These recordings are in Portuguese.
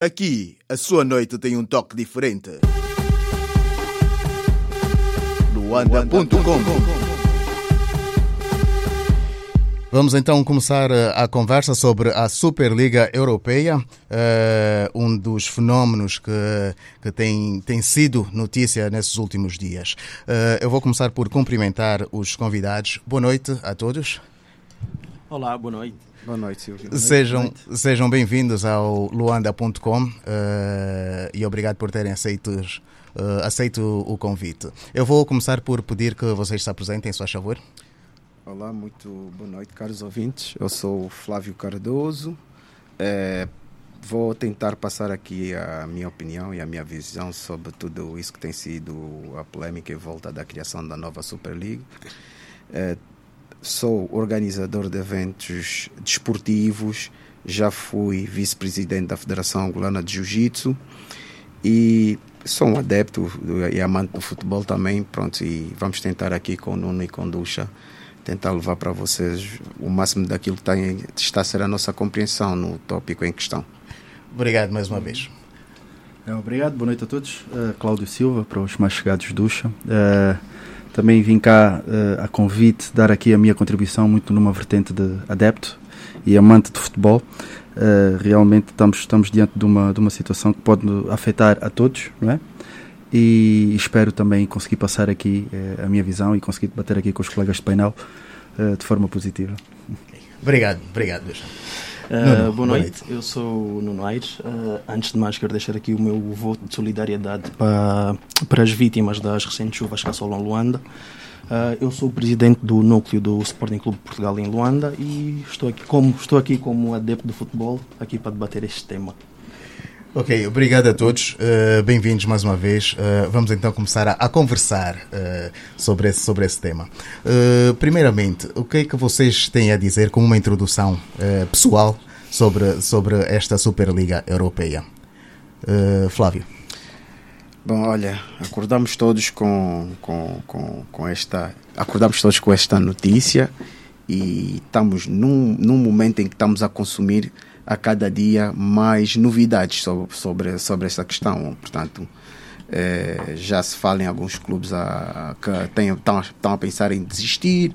Aqui, a sua noite tem um toque diferente. Luanda.com Vamos então começar eh, a conversa sobre a Superliga Europeia, uh, um dos fenómenos que, que tem, tem sido notícia nesses últimos dias. Uh, eu vou começar por cumprimentar os convidados. Boa noite a todos. Olá, boa noite. Boa noite, Silvio. Sejam, sejam bem-vindos ao luanda.com uh, e obrigado por terem aceito, uh, aceito o convite. Eu vou começar por pedir que vocês se apresentem, se faz favor. Olá, muito boa noite, caros ouvintes. Eu sou o Flávio Cardoso. É, vou tentar passar aqui a minha opinião e a minha visão sobre tudo isso que tem sido a polêmica em volta da criação da nova Superliga. É, sou organizador de eventos desportivos, já fui vice-presidente da Federação Angolana de Jiu-Jitsu e sou um adepto e amante do futebol também. Pronto, e vamos tentar aqui com o Nuno e com o Ducha tentar levar para vocês o máximo daquilo que tem, está a ser a nossa compreensão no tópico em questão. Obrigado mais uma vez. É, obrigado, boa noite a todos. Uh, Cláudio Silva, para os mais chegados Ducha. Uh, também vim cá uh, a convite dar aqui a minha contribuição muito numa vertente de adepto e amante de futebol. realmente estamos, estamos diante de uma, de uma situação que pode afetar a todos, não é? e espero também conseguir passar aqui uh, a minha visão e conseguir debater aqui com os colegas de painel uh, de forma positiva. Obrigado, obrigado. Uh, Nuno, boa, noite. eu sou o Nuno Aires. antes de mais, quero deixar aqui o meu voto de solidariedade para, para as vítimas das recentes chuvas que assolam Luanda. eu sou o presidente do núcleo do Sporting Clube Portugal em Luanda e estou aqui como, estou aqui como adepto do futebol aqui para debater este tema. Ok, obrigado a todos. Uh, Bem-vindos mais uma vez. Uh, vamos então começar a, a conversar uh, sobre, esse, sobre esse tema. primeiramente, o que é que vocês têm a dizer como uma introdução pessoal sobre, sobre esta Superliga Europeia? Flávio. Bom, olha, acordamos todos com, com, com, com esta. Acordamos todos com esta notícia e estamos num, num momento em que estamos a consumir a cada dia mais novidades sobre, sobre, sobre essa questão. Portanto, é, já se fala em alguns clubes a, que estão, estão a pensar em desistir.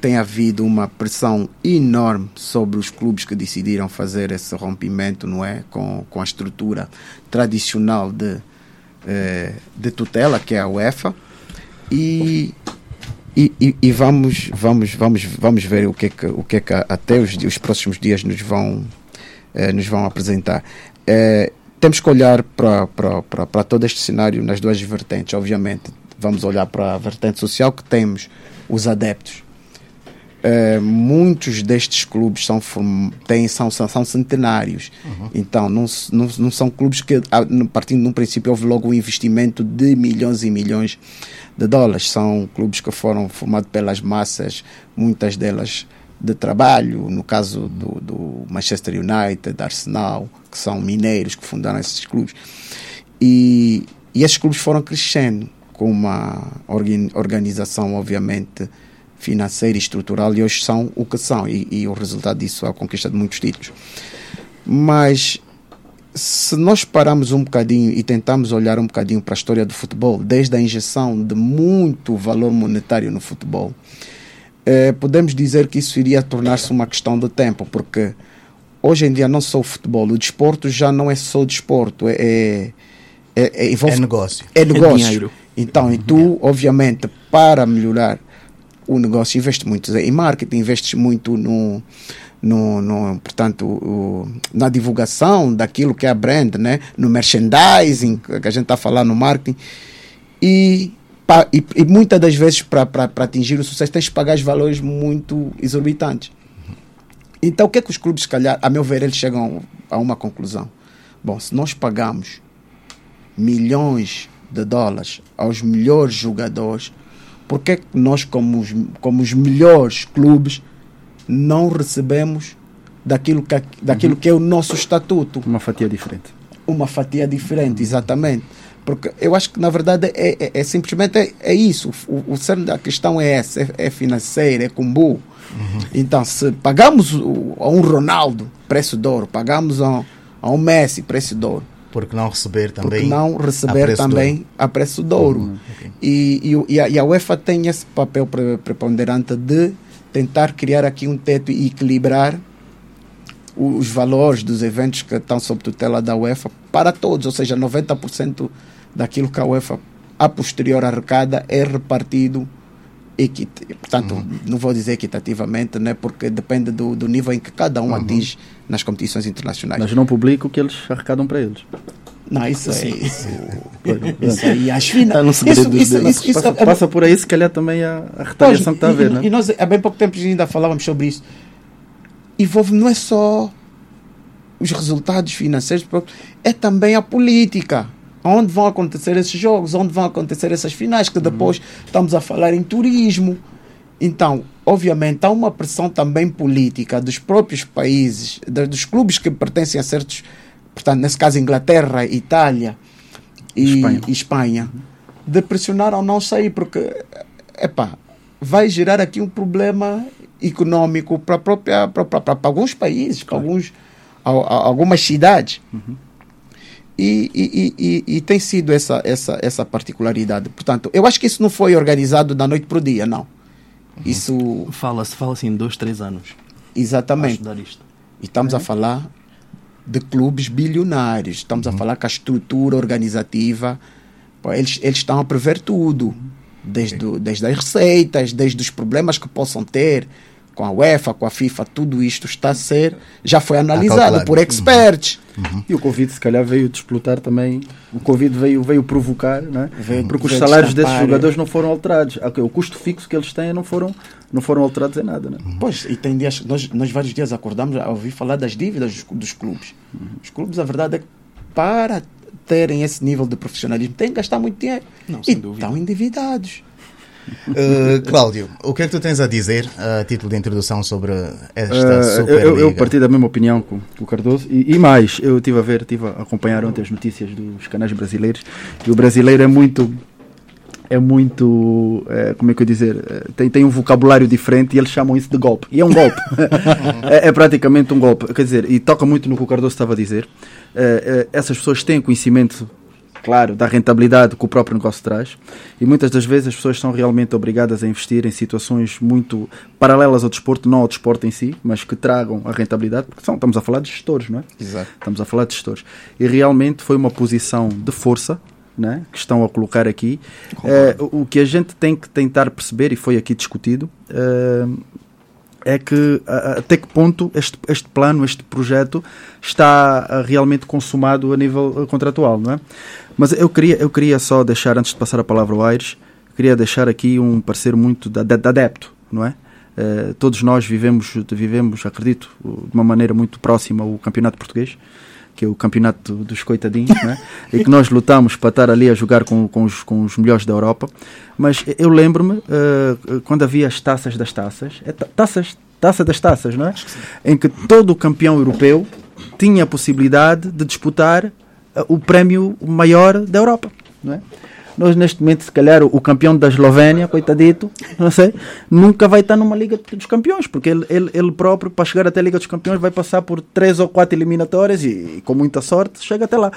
Tem havido uma pressão enorme sobre os clubes que decidiram fazer esse rompimento não é? com, com a estrutura tradicional de, é, de tutela, que é a UEFA. E, e, e, e, vamos, vamos, vamos, vamos ver o que é que, o que, é que até os, os próximos dias nos vão, eh, nos vão apresentar. Eh, temos que olhar para todo este cenário nas duas vertentes, obviamente. Vamos olhar para a vertente social que temos os adeptos. Uh, muitos destes clubes são, têm, são, são, são centenários. Uhum. Então, não, não, não são clubes que, partindo de um princípio, houve logo um investimento de milhões e milhões de dólares. São clubes que foram formados pelas massas, muitas delas de trabalho, no caso do, do Manchester United, Arsenal, que são mineiros que fundaram esses clubes. E, e esses clubes foram crescendo com uma organização, obviamente, financeira e estrutural, e hoje são o que são, e, e o resultado disso é a conquista de muitos títulos. Mas se nós pararmos um bocadinho e tentarmos olhar um bocadinho para a história do futebol, desde a injeção de muito valor monetário no futebol, eh, podemos dizer que isso iria tornar-se uma questão de tempo, porque hoje em dia não só o futebol, o desporto já não é só desporto, é, é, é, é, envolve, é negócio. É negócio. É então, e tu, obviamente, para melhorar o negócio, investes muito em marketing, investes muito no, no, no, portanto, o, na divulgação daquilo que é a brand, né? no merchandising, que a gente está falando no marketing. E e, e muitas das vezes, para atingir o sucesso, tens que pagar os valores muito exorbitantes. Então, o que é que os clubes, se calhar, a meu ver, eles chegam a uma conclusão? Bom, se nós pagamos milhões de dólares aos melhores jogadores, por que nós, como os, como os melhores clubes, não recebemos daquilo, que, daquilo uhum. que é o nosso estatuto? Uma fatia diferente. Uma fatia diferente, exatamente. Porque eu acho que, na verdade, é, é, é simplesmente é, é isso. O, o cerne da questão é essa, é, é financeira, é combo. Uhum. Então, se pagamos a um Ronaldo preço de ouro, pagamos a, a um Messi preço de ouro. Porque não receber também. Porque não receber a também a preço de ouro. Uhum, okay. e, e, e, a, UEFA tem esse papel preponderante de tentar criar aqui um teto e equilibrar os valores dos eventos que estão sob tutela da UEFA para todos, ou seja, 90% daquilo que a UEFA a posterior arrecada é repartido equit portanto, uhum. não vou dizer equitativamente, né, porque depende do, do nível em que cada um uhum. atinge nas competições internacionais. Mas não publica o que eles arrecadam para eles. Não, isso é isso. isso aí, as finas. Tá isso, isso, isso, isso, passa, é, passa, por aí, se calhar também a, a retaliação que está a ver, né? E nós, há bem pouco tempo, ainda falávamos sobre isso. Envolve não é só os resultados financeiros, é também a política. Onde vão acontecer esses jogos, onde vão acontecer essas finais, que depois uhum. estamos a falar em turismo. Então, obviamente, há uma pressão também política dos próprios países, dos clubes que pertencem a certos, portanto, nesse caso, Inglaterra, Itália e Espanha, e Espanha de pressionar ao não sair, porque, epá, vai gerar aqui um problema econômico para, própria, para, para, para alguns países, para alguns a, a algumas cidades. Uhum. E, e, e, e, tem sido essa, essa, essa particularidade. Portanto, eu acho que isso não foi organizado da noite para o dia, não. Uhum. Isso. Fala-se fala assim, dois, três anos. Exatamente. E estamos a falar de clubes bilionários. Estamos uhum. a falar que a estrutura organizativa, pô, eles, eles estão a prever tudo. Desde, okay. desde as receitas, desde os problemas que possam ter, com a UEFA, com a FIFA, tudo isto está a ser, já foi analisado por experts. Uhum. Uhum. E o Covid se calhar veio desplotar também, o Covid veio, veio provocar, né? Veio, porque os salários desses jogadores não foram alterados. O custo fixo que eles têm não foram, não foram alterados em nada. Né? Uhum. Pois, e tem dias, nós, nós vários dias acordamos a ouvir falar das dívidas dos, dos clubes. Uhum. Os clubes, a verdade é que para terem esse nível de profissionalismo têm que gastar muito dinheiro. Não, e estão endividados. Uh, Cláudio, o que é que tu tens a dizer a título de introdução sobre esta uh, Superliga? Eu, eu parti da mesma opinião com, com o Cardoso e, e, mais, eu estive a ver, estive a acompanhar ontem as notícias dos canais brasileiros e o brasileiro é muito é muito, é, como é que eu dizer, tem, tem um vocabulário diferente e eles chamam isso de golpe. E é um golpe. é, é, praticamente um golpe. Quer dizer, e toca muito no que o Cardoso estava a dizer. É, essas pessoas têm conhecimento claro, da rentabilidade que o próprio negócio traz. E muitas das vezes as pessoas são realmente obrigadas a investir em situações muito paralelas ao desporto, não ao desporto em si, mas que tragam a rentabilidade, porque são, estamos a falar de gestores, não é? Exato. Estamos a falar de gestores. E realmente foi uma posição de força. Né, que estão a colocar aqui. É, o que a gente tem que tentar perceber, e foi aqui discutido, é, é que até que ponto este, este plano, este projeto está realmente consumado a nível contratual, não é? Mas eu queria, eu queria só deixar, antes de passar a palavra ao Aires, queria deixar aqui um parecer muito da, da adepto, não é? Uh, todos nós vivemos, vivemos, acredito, de uma maneira muito próxima o campeonato português, que é o campeonato dos coitadinhos, né? e que nós lutamos para estar ali a jogar com, com, os, com os melhores da Europa. Mas eu lembro-me uh, quando havia as taças das taças, é taças, taça das taças, não é? Em que todo o campeão europeu tinha a possibilidade de disputar o prémio maior da Europa. Não é? Nós, neste momento, se calhar, o campeão da Eslovénia, coitadito, não sei, nunca vai estar numa Liga dos Campeões, porque ele, ele, ele próprio, para chegar até a Liga dos Campeões, vai passar por três ou quatro eliminatórias e, e, com muita sorte, chega até lá.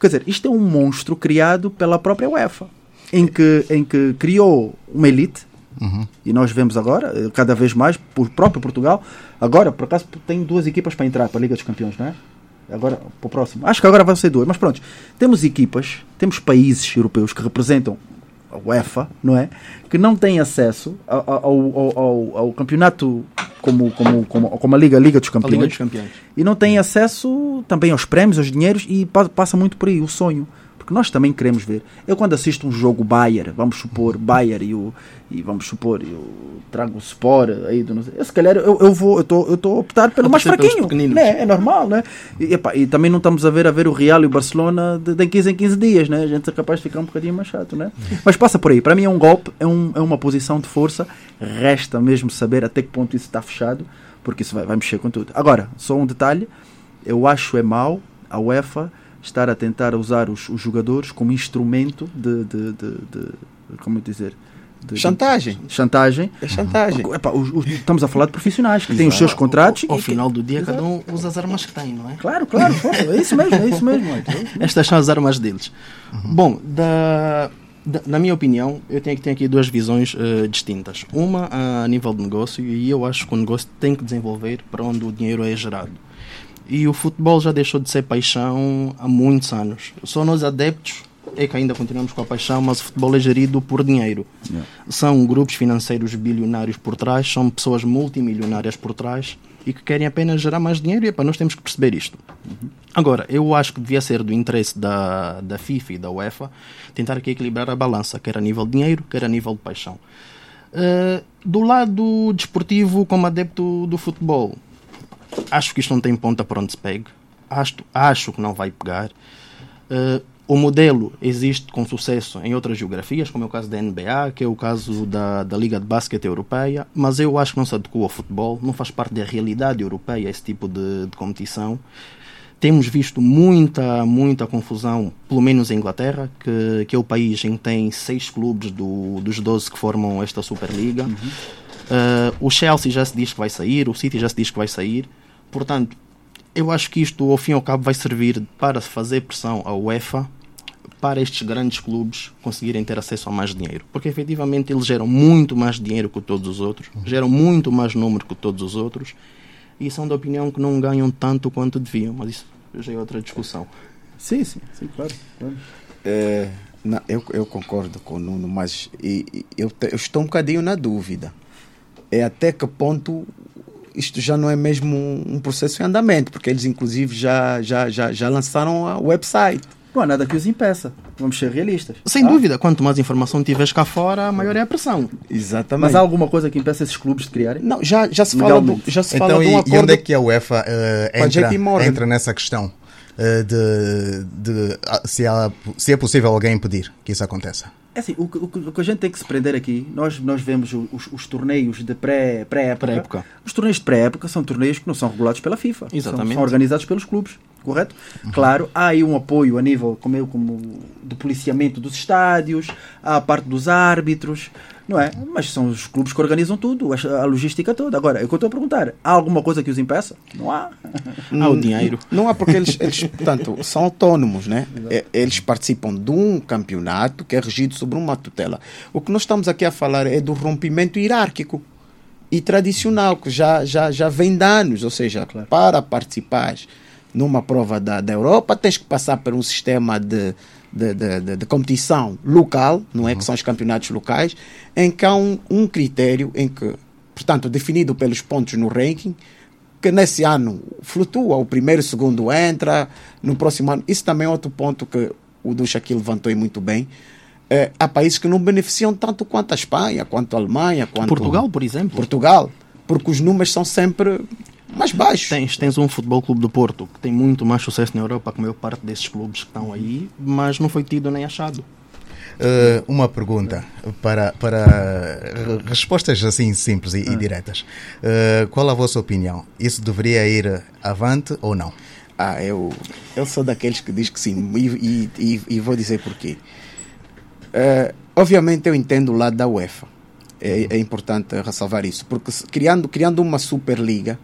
Quer dizer, isto é um monstro criado pela própria UEFA, em que, em que criou uma elite, Uhum. E nós vemos agora, cada vez mais, por próprio Portugal. Agora, por acaso, tem duas equipas para entrar para a Liga dos Campeões, não é? Agora, para o próximo. Acho que agora vão ser duas, mas pronto. Temos equipas, temos países europeus que representam a UEFA, não é? Que não têm acesso ao, ao, ao, ao campeonato como, como, como, como a Liga, a Liga dos Campeões. Liga dos Campeões. E não têm acesso também aos prémios, aos dinheiros e passa muito por aí o sonho porque nós também queremos ver. Eu quando assisto um jogo Bayer, vamos supor, Bayer e, o, e vamos supor, eu trago o Sport aí do eu, se calhar eu, eu vou, eu estou eu tô a optar pelo mais fraquinho. Né? É normal, né? E, epa, e, também não estamos a ver a ver o Real e o Barcelona de, de 15 em 15 dias, né? A gente é capaz de ficar um bocadinho mais chato, né? Mas passa por aí. Para mim é um golpe, é, um, é uma posição de força. Resta mesmo saber até que ponto isso está fechado, porque isso vai, vai mexer com tudo. Agora, só um detalhe, eu acho é mau a UEFA estar a tentar usar os, os jogadores como instrumento de, de, de, de como dizer, de- Chantagem. chantagem. É chantagem. Epá, os- os- estamos a falar de profissionais que têm os seus contratos. Ao e que- final do dia, cada um usa as armas que tem, não é? Claro, claro, é isso mesmo, é isso mesmo. é isso mesmo. Estas são as armas deles. Bom, da, da- na minha opinião, eu tenho, tenho aqui duas visões eh, distintas. Uma a nível de negócio, e eu acho que o negócio tem que desenvolver para onde o dinheiro é gerado. E o futebol já deixou de ser paixão há muitos anos. Só nós adeptos é que ainda continuamos com a paixão, mas o futebol é gerido por dinheiro. São grupos financeiros bilionários por trás, são pessoas multimilionárias por trás e que querem apenas gerar mais dinheiro e epá, nós temos que perceber isto. Agora, eu acho que devia ser do interesse da, da FIFA e da UEFA tentar aqui equilibrar a balança, quer a nível de dinheiro, quer a nível de paixão. Uh, do lado desportivo, como adepto do futebol, acho que isto não tem ponta para onde se pegue. Acho, acho que não vai pegar. Uh, o modelo existe com sucesso em outras geografias, como é o caso da NBA, que é o caso da, da Liga de Basquete Europeia, mas eu acho que não se adequa ao futebol, não faz parte da realidade europeia esse tipo de, de competição. Temos visto muita, muita confusão, pelo menos em Inglaterra, que, que é o país em que tem seis clubes do, dos 12 que formam esta Superliga. Uh, o Chelsea já se diz que vai sair, o City já se diz que vai sair. Portanto, eu acho que isto, ao fim e ao cabo, vai servir para fazer pressão à UEFA para estes grandes clubes conseguirem ter acesso a mais dinheiro. Porque efetivamente eles geram muito mais dinheiro que todos os outros, geram muito mais número que todos os outros e são da opinião que não ganham tanto quanto deviam. Mas isso já é outra discussão. Sim, sim, sim, claro. claro. É, não, eu, eu concordo com o Nuno, mas e- e eu, te- eu estou um bocadinho na dúvida. É até que ponto isto já não é mesmo um, um processo em andamento, porque eles inclusive já, já, já, já lançaram o website. Não há nada que os impeça. Vamos ser realistas. Sem Ah, dúvida, quanto mais informação tiveres cá fora, maior é a pressão. Exatamente. Mas há alguma coisa que impeça esses clubes de criarem? Não, já, já se fala, do, já se Então, fala de e, um e acordo. onde é que a UEFA a entra, entra nessa questão? eh, de, de ah, se, há, se é possível alguém impedir que isso aconteça? É assim, o, que- o o que a gente tem que se prender aqui, nós, nós vemos os, os torneios de pré- pré-época. Pré-época. os torneios de pré-época são torneios que não são regulados pela FIFA. São- Exatamente. São, organizados pelos clubes, correto? Claro, há aí um apoio a nível como, eu, como do policiamento dos estádios, há a parte dos árbitros, não é? Mas são os clubes que organizam tudo, a, logística toda. Agora, é o que eu estou a perguntar. Há alguma coisa que os impeça? Não há. Há o dinheiro. Não há porque eles, eles portanto, são autônomos, né? É, Eles participam de um campeonato que é regido sobre uma tutela. O que nós estamos aqui a falar é do rompimento hierárquico e tradicional, que já, já, já vem de anos. Ou seja, para participar numa prova da, da Europa, tens que passar por um sistema de, de, de, de- competição local, não é? Que são os campeonatos locais, em que há um, um critério em que, portanto, definido pelos pontos no ranking, que nesse ano flutua, o primeiro, o segundo entra, no próximo ano. Isso também é outro ponto que o Ducha aqui levantou muito bem. Eh, há países que não beneficiam tanto quanto a Espanha, quanto a Alemanha, quanto Portugal, por exemplo. Portugal, porque os números são sempre mais baixos. Tens, tens um Futebol Clube do Porto que tem muito mais sucesso na Europa que a maior parte desses clubes que estão aí, mas não foi tido nem achado. Eh, uma pergunta para, para re- respostas assim simples e, e diretas. Eh, qual a vossa opinião? Isso deveria ir avante ou não? Ah, eu, eu sou daqueles que diz que sim, e, e, e- e vou dizer porquê. Eh, obviamente eu entendo o lado da UEFA. É, é importante ressalvar isso, porque criando, criando uma Superliga,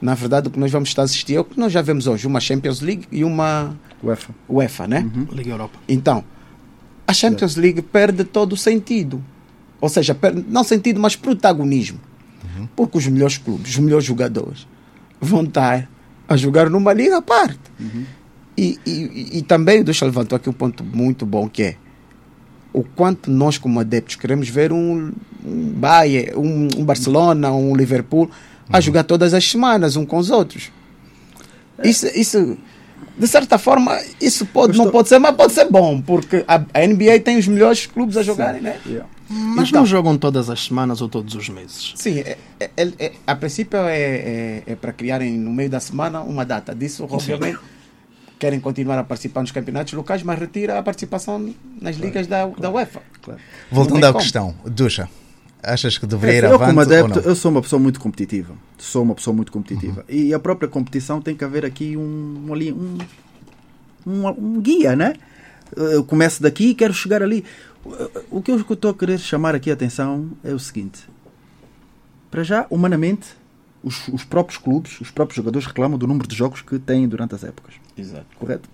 na verdade o que nós vamos estar a assistir é o que nós já vemos hoje, uma Champions League e uma UEFA. UEFA, né? Liga Europa. Então, a Champions League perde todo o sentido. Ou seja, perde, não sentido, mas protagonismo. Porque os melhores clubes, os melhores jogadores vão estar a jogar numa liga à parte. E, e, e- e também, deixa eu levantar aqui um ponto muito bom que é o quanto nós como adeptos queremos ver um, um Bayern, um, um Barcelona, um Liverpool a jogar todas as semanas um com os outros. Isso, isso de certa forma, isso pode, não pode ser, mas pode ser bom, porque a, a NBA tem os melhores clubes a jogarem, né? Yeah. Mas Então- não jogam todas as semanas ou todos os meses. Sim, é, é- é- é- a princípio é, é, é para criarem no meio da semana uma data disso, obviamente. Querem continuar a participar nos campeonatos locais, mas retira a participação nas ligas da, da UEFA. Voltando tem à como. questão, Ducha, achas que deveria ir eu, avante como ou adepto, não? eu sou uma pessoa muito competitiva. Sou uma pessoa muito competitiva. E a própria competição tem que haver aqui um, ali, um, um, um guia, né? Eu começo daqui e quero chegar ali. O que eu estou a querer chamar aqui a atenção é o seguinte: para já, humanamente, os, os, próprios clubes, os próprios jogadores reclamam do número de jogos que têm durante as épocas. Exato. Correto?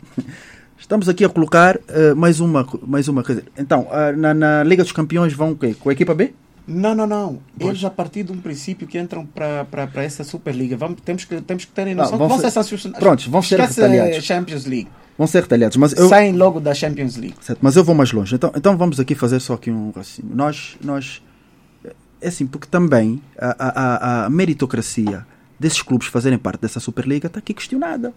Estamos aqui a colocar uh, mais uma. Mais uma então, uh, na, na, Liga dos Campeões vão o quê? Com a equipa B? Não, não, não. Eles, a partir de um princípio que entram para essa Superliga, vamos, temos, que, temos que ter noção ah, vão que vão ser, ser sancionados. Prontos, vão ser retaliados. Champions League. Vão ser retalhados. Mas eu, Saem logo da Champions League. Certo, mas eu vou mais longe. Então, então vamos aqui fazer só aqui um raciocínio. Nós, nós. É assim, porque também a, a, a meritocracia desses clubes fazerem parte dessa Superliga está aqui questionada.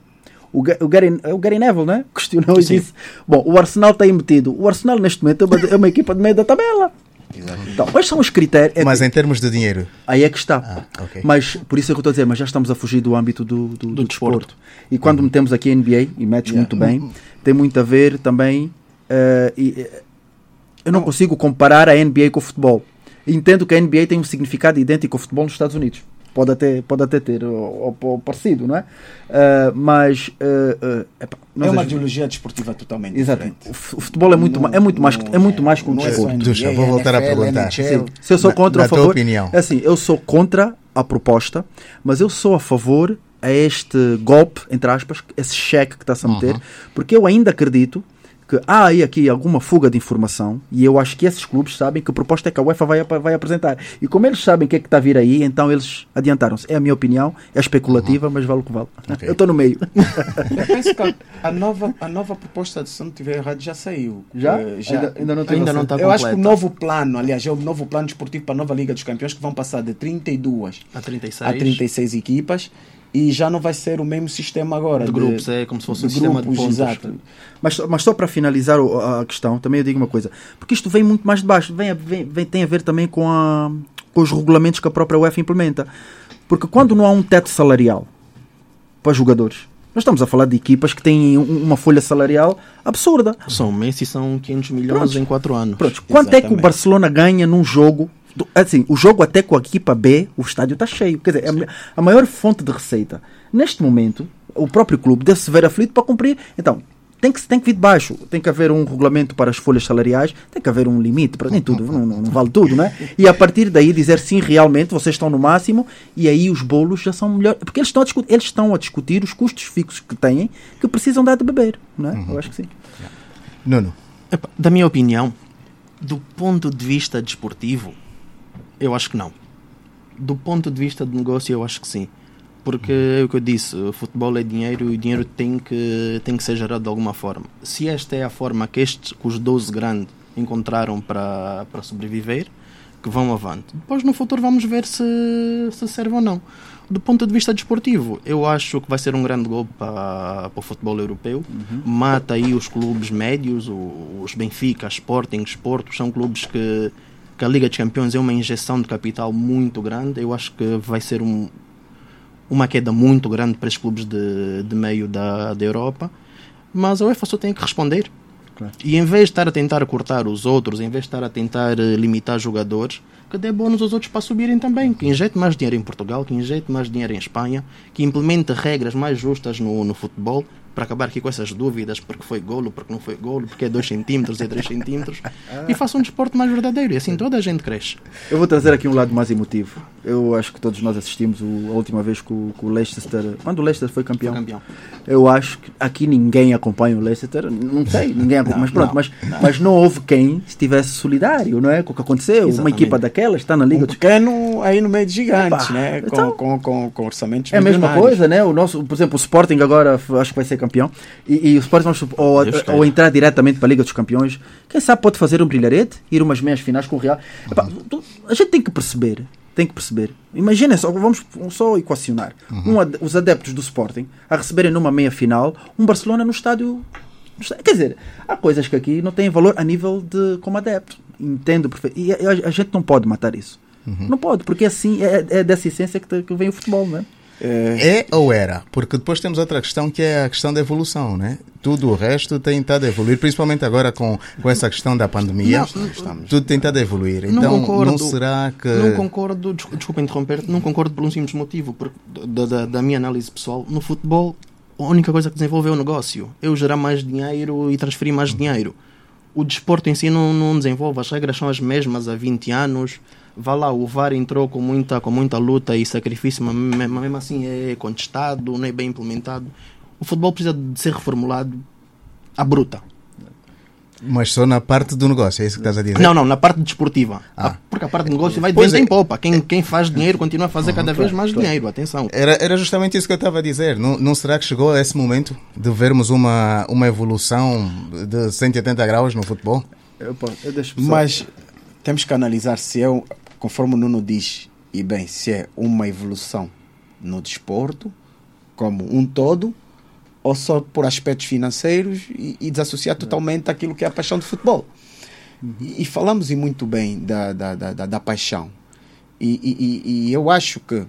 O, o, Gary, o Gary Neville né? questionou e disse: Bom, o Arsenal está aí metido. O Arsenal, neste momento, é uma, é uma equipa de meio da tabela. Exato. Então, quais são os critérios? É mas em termos de dinheiro? Aí é que está. Ah, okay. Mas por isso é que eu estou a dizer, mas já estamos a fugir do âmbito do, do, do, do desporto. E quando uhum. metemos aqui a NBA, e metes yeah. muito bem, tem muito a ver também. Uh, e, eu não, não consigo comparar a NBA com o futebol. Entendo que a NBA tem um significado idêntico ao futebol nos Estados Unidos pode até, pode até ter ou, ou parecido, não é? Uh, mas uh, uh, epa, é uma ideologia desportiva totalmente Exato. diferente. O futebol é muito, é muito mais é muito mais que um desporto. Ducha, vou voltar NFL, a perguntar. Sim, se eu sou contra na, a favor, opinião. É assim, eu sou contra a proposta, mas eu sou a favor a este golpe, entre aspas, esse cheque que está-se a meter, uhum. porque eu ainda acredito que há aí aqui alguma fuga de informação e eu acho que esses clubes sabem que a proposta é que a UEFA vai, vai apresentar. E como eles sabem o que é que está a vir aí, então eles adiantaram-se. É a minha opinião, é especulativa, uhum. mas vale o que vale. Okay. Eu estou no meio. eu penso que a nova, a nova proposta, se não estiver errado, já saiu. Já? Uh, já ainda, ainda, não, ainda não está Eu acho que o novo plano, aliás, é o novo plano desportivo para a nova Liga dos Campeões que vão passar de 32 a 36, a 36 equipas e já não vai ser o mesmo sistema agora. De, de grupos, é como se fosse um sistema grupos, de pontos. Exato. Mas, mas só para finalizar a questão, também eu digo uma coisa, porque isto vem muito mais de baixo, vem, vem, vem, tem a ver também com, a, com os regulamentos que a própria UEFA implementa. Porque quando não há um teto salarial para jogadores, nós estamos a falar de equipas que têm uma folha salarial absurda. São Messi são 500 milhões Pronto. em 4 anos. Pronto. Quanto Exatamente. é que o Barcelona ganha num jogo assim, o jogo até com a equipa B, o estádio está cheio. Quer dizer, é a maior fonte de receita. Neste momento, o próprio clube deve se ver aflito para cumprir. Então, tem que, tem que vir de baixo. Tem que haver um regulamento para as folhas salariais, tem que haver um limite para nem tudo, não, não, não, vale tudo, né? E a partir daí dizer sim, realmente vocês estão no máximo e aí os bolos já são melhores. Porque eles estão a discutir, eles estão a discutir os custos fixos que têm que precisam dar de beber, não é? Uhum. Eu acho que sim. Nuno. Da minha opinião, do ponto de vista desportivo, eu acho que não. Do ponto de vista de negócio, eu acho que sim. Porque é o que eu disse, o futebol é dinheiro e o dinheiro tem que, tem que ser gerado de alguma forma. Se esta é a forma que, estes, que os 12 grandes encontraram para, para sobreviver, que vão avante. Depois no futuro vamos ver se, se serve ou não. Do ponto de vista desportivo, eu acho que vai ser um grande golpe para, para o futebol europeu. Uhum. Mata aí os clubes médios, os Benfica, Sporting, Sporto, são clubes que que a Liga dos Campeões é uma injeção de capital muito grande. Eu acho que vai ser um, uma queda muito grande para os clubes de, de meio da, da Europa. Mas a UEFA só tem que responder. Claro. E em vez de estar a tentar cortar os outros, em vez de estar a tentar eh, limitar jogadores, que dê bônus aos outros para subirem também. Que injete mais dinheiro em Portugal, que injete mais dinheiro em Espanha, que implemente regras mais justas no, no futebol, para acabar aqui com essas dúvidas, porque foi golo, porque não foi golo, porque é 2 centímetros e 3 centímetros, e faça um desporto mais verdadeiro, e assim toda a gente cresce. Eu vou trazer aqui um lado mais emotivo. Eu acho que todos nós assistimos o, a última vez que o, que o, Leicester, quando o Leicester foi campeão. Foi campeão. Eu acho que aqui ninguém acompanha o Leicester, não sei, ninguém acompanha, mas pronto, não, mas, não. mas não houve quem estivesse solidário, não é? Com o que aconteceu, Exatamente. uma equipa daquela está na Liga um pequeno aí no meio de gigantes, né? Com, então, com, com, com, orçamentos É a mesma coisa, né? O nosso, por exemplo, o Sporting agora acho que vai ser campeão. E, e o Sporting ou, ou, entrar diretamente para a Liga dos Campeões, quem sabe pode fazer um brilharete, ir umas meias finais com o Real. Epá, a gente tem que perceber, tem que perceber. Imaginem só, vamos só equacionar. Uhum. Um, os adeptos do Sporting a receberem numa meia final um Barcelona no estádio. Quer dizer, há coisas que aqui não têm valor a nível de como adepto. Entendo perfeito. E a, a, gente não pode matar isso. Uhum. Não pode, porque assim é, é dessa essência que, que vem o futebol, não é? É... é ou era? Porque depois temos outra questão que é a questão da evolução, né? Tudo o resto tem estado a evoluir, principalmente agora com, com essa questão da pandemia. Não, tudo tem estado a evoluir. Então, não, concordo, não será que. Não concordo, desculpa interromper, não concordo por um simples motivo, porque da, da, da minha análise pessoal, no futebol, a única coisa que desenvolveu é o negócio. Eu gerar mais dinheiro e transferir mais dinheiro o desporto em si não, não desenvolve, as regras são as mesmas há 20 anos. Vá lá, o VAR entrou com muita, com muita luta e sacrifício, mas mesmo assim é contestado, não é bem implementado. O futebol precisa de ser reformulado à bruta. Mas só na parte do negócio, é isso que estás a dizer? Não, não, na parte desportiva. Ah. Porque a parte do negócio vai de vez é. em poupa. Quem, quem faz dinheiro continua a fazer uhum, cada vez mais claro. dinheiro, atenção. Era, era justamente isso que eu estava a dizer. Não, não será que chegou a esse momento de vermos uma, uma evolução de 180 graus no futebol? Eu, eu Mas temos que analisar se é, conforme o Nuno diz, e bem, se é uma evolução no desporto como um todo ou só por aspectos financeiros e, e desassociar totalmente aquilo que é a paixão do futebol. E, e, falamos e muito bem da, da, da, da, paixão. E, e, e, eu acho que,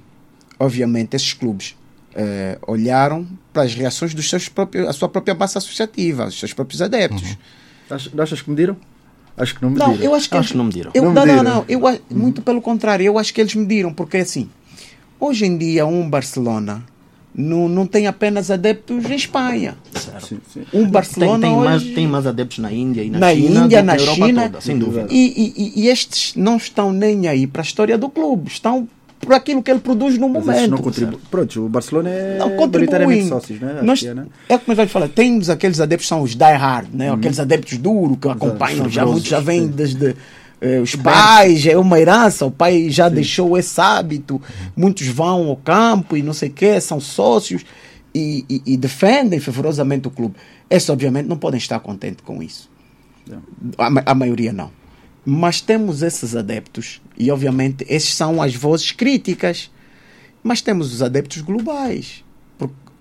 obviamente, esses clubes eh, olharam para as reações dos seus próprios, a sua própria base associativa, os seus próprios adeptos. Uhum. Achas que mediram? Acho que não mediram. Não, eu acho que, acho eles, que não mediram. Eu, não, não, não, não, eu, uhum. Muito pelo contrário, eu acho que eles mediram, porque assim, hoje em dia um Barcelona não, não tem apenas adeptos em Espanha. Sim, sim. Um Barcelona tem, tem, hoje... mais, tem mais adeptos na Índia e na, na China. Índia, na China, toda, sem dúvida. E, e, e, estes não estão nem aí para a história do clube, estão por aquilo que ele produz no Mas momento. Não. Pronto, o Barcelona é não maioritariamente sócios, né? Nós, é, né? é como eu falar, temos aqueles adeptos são os die hard, né? Uhum. aqueles adeptos duros que acompanham, já muitos já vêm desde é, os pais, é uma herança, o pai já Sim. deixou esse hábito, muitos vão ao campo e não sei o que, são sócios e, e, e, defendem fervorosamente o clube. Esses, obviamente, não podem estar contentes com isso. A, a maioria não. Mas temos esses adeptos, e obviamente esses são as vozes críticas. Mas temos os adeptos globais.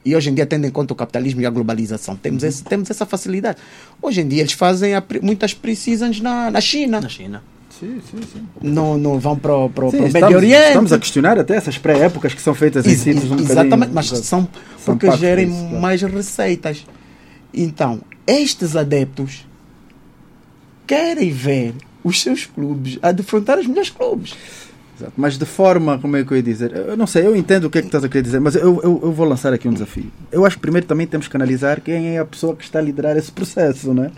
E hoje em dia, tendo em conta o capitalismo e a globalização, temos, uhum. esse, temos essa facilidade. Hoje em dia, eles fazem a, muitas precisas na, na China. Na China. Sim, sim, sim. Não, não vão para o, para o Médio Oriente. Estamos a questionar até essas pré-épocas que são feitas em sítios um Exatamente, mas são porque são gerem disso, mais receitas. Então, estes adeptos querem ver os seus clubes a defrontar os melhores clubes. Exato. Mas de forma, como é que eu ia dizer? Eu não sei, eu entendo o que é que estás a querer dizer, mas eu, eu, eu, vou lançar aqui um desafio. Eu acho que primeiro também temos que analisar quem é a pessoa que está a liderar esse processo, não é?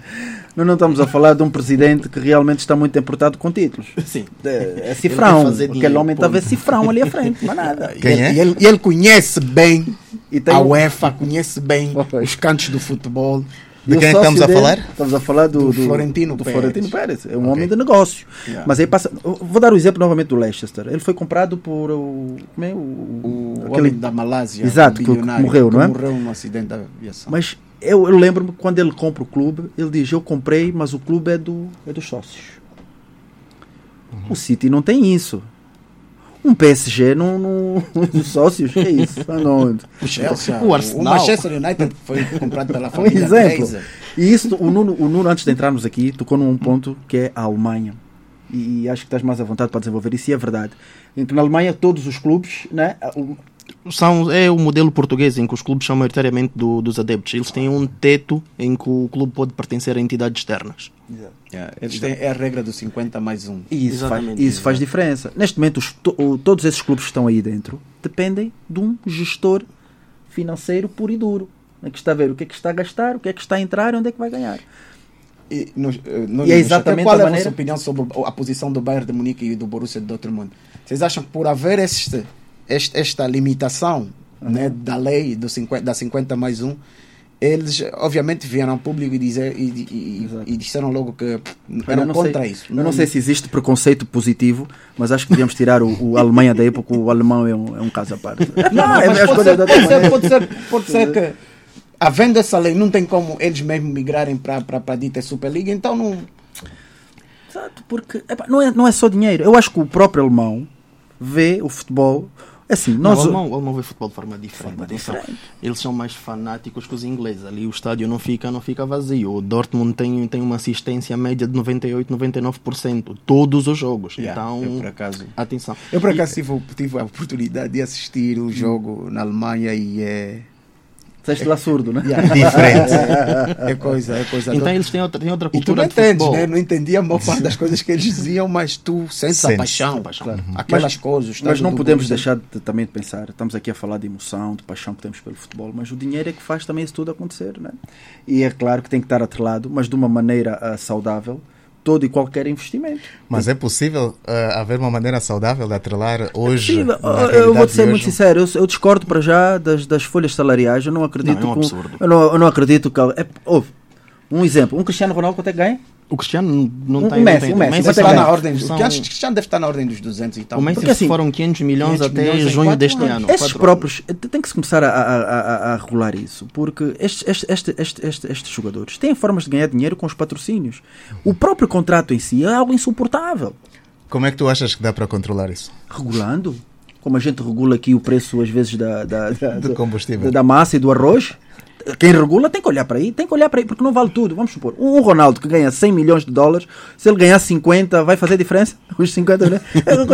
Nós não estamos a falar de um presidente que realmente está muito importado com títulos. Sim. É, é cifrão. Aquele homem estava cifrão ali à frente, não nada. Quem é? E ele, e ele conhece bem a UEFA, conhece bem os cantos do futebol. De quem é estamos a falar? Estamos a falar do, do, do Florentino, do Pérez. Florentino Pérez. É um okay. homem de negócio. Yeah. Mas aí passa. Vou dar o exemplo novamente do Leicester. Ele foi comprado por o. Como é? O, o aquele... homem da Malásia. Exato, que, morreu, não é? Morreu num acidente da aviação. Mas eu, eu lembro-me quando ele compra o clube, ele diz: Eu comprei, mas o clube é, do, é dos sócios. Uhum. O City não tem isso. Um PSG não, não dos sócios, que é isso? Onde? O Chelsea, o, Arsenal. o Manchester United foi comprado pela família. Um exemplo. E isso, o Nuno, o Nuno, antes de entrarmos aqui, tocou num ponto que é a Alemanha. E, e acho que estás mais à vontade para desenvolver isso, e é verdade. Então, na Alemanha, todos os clubes, né, são, é o modelo português em que os clubes são maioritariamente do, dos adeptos. Eles têm um teto em que o clube pode pertencer a entidades externas. Yeah. Eles têm, é a regra dos 50 mais um. E isso, faz, isso faz diferença. Neste momento, os, to, todos esses clubes que estão aí dentro dependem de um gestor financeiro puro e duro. É que está a ver o que é que está a gastar, o que é que está a entrar e onde é que vai ganhar. E, no, eh, no, e é exatamente qual é a, maneira... vossa opinião sobre a posição do Bayern de Munique e do Borussia de Dortmund? Vocês acham que por haver este, este, esta limitação uhum. né, da lei do 50, da 50 mais 1, eles obviamente vieram ao público e, dizer, e, e, e disseram logo que eram contra sei, isso. Eu não, não sei se existe preconceito positivo, mas acho que devíamos tirar o, o Alemanha da época, o alemão é um, é um caso à parte. Não, é, mas pode, ser, pode, ser, pode, ser, pode ser que havendo essa lei, não tem como eles mesmos migrarem para a dita Superliga, então não. Exato, porque epa, não, é, não é só dinheiro. Eu acho que o próprio alemão vê o futebol assim, nós... Não, o, alemão, o alemão vê futebol de forma diferente. Forma diferente. Eles são mais fanáticos que os ingleses. Ali o estádio não fica, não fica vazio. O Dortmund tem, tem uma assistência média de 98, 99%. Todos os jogos. Yeah, então, eu por acaso, atenção. Eu por acaso e... tive, tive a oportunidade de assistir o jogo hum. na Alemanha e é... Saíste lá surdo, né? Yeah. Diferente. É, coisa, é coisa. Então eles têm outra, têm outra E tu cultura não de entendes, né? Não entendia a maior parte das coisas que eles diziam, mas tu sentes a Sentes. paixão. Claro. Aquelas Mas- coisas. Mas não podemos Borussia. deixar de, também de pensar, estamos aqui a falar de emoção, de paixão que temos pelo futebol, mas o dinheiro é que faz também isso tudo acontecer, né? E é claro que tem que estar atrelado, mas de uma maneira ah, saudável, todo e qualquer investimento. Mas é possível ah, haver uma maneira saudável de atrelar hoje. Na eu- vou te ser muito sincero, eu, eu discordo para já das, das folhas salariais, eu não acredito Não, é um com- absurdo. eu, não, eu não acredito que é, ouve, um exemplo, um Cristiano Ronaldo quanto é que ganha? O Cristiano não- Um tem. Messi, um Messi, está na ordem dos. são- que acho que já deve estar na ordem dos 200 e tal. O Messi Porque assim, foram 500 milhões 500 até milhões junho deste anos. ano. Esses próprios eh, tem que se começar a, a- a- a- regular isso, porque estes, estes, este- este- este- estes jogadores têm formas de ganhar dinheiro com os patrocínios. O próprio contrato em si é algo insuportável. Como é que tu achas que dá para controlar isso? Regulando, como a gente regula aqui o preço às vezes da, da, da- Do da- combustível. da massa e do arroz. Quem regula tem que olhar para aí, tem que olhar para aí, porque não vale tudo. Vamos supor, um Ronaldo que ganha 100 milhões de dólares, se ele ganhar 50, vai fazer diferença? Os 50, né?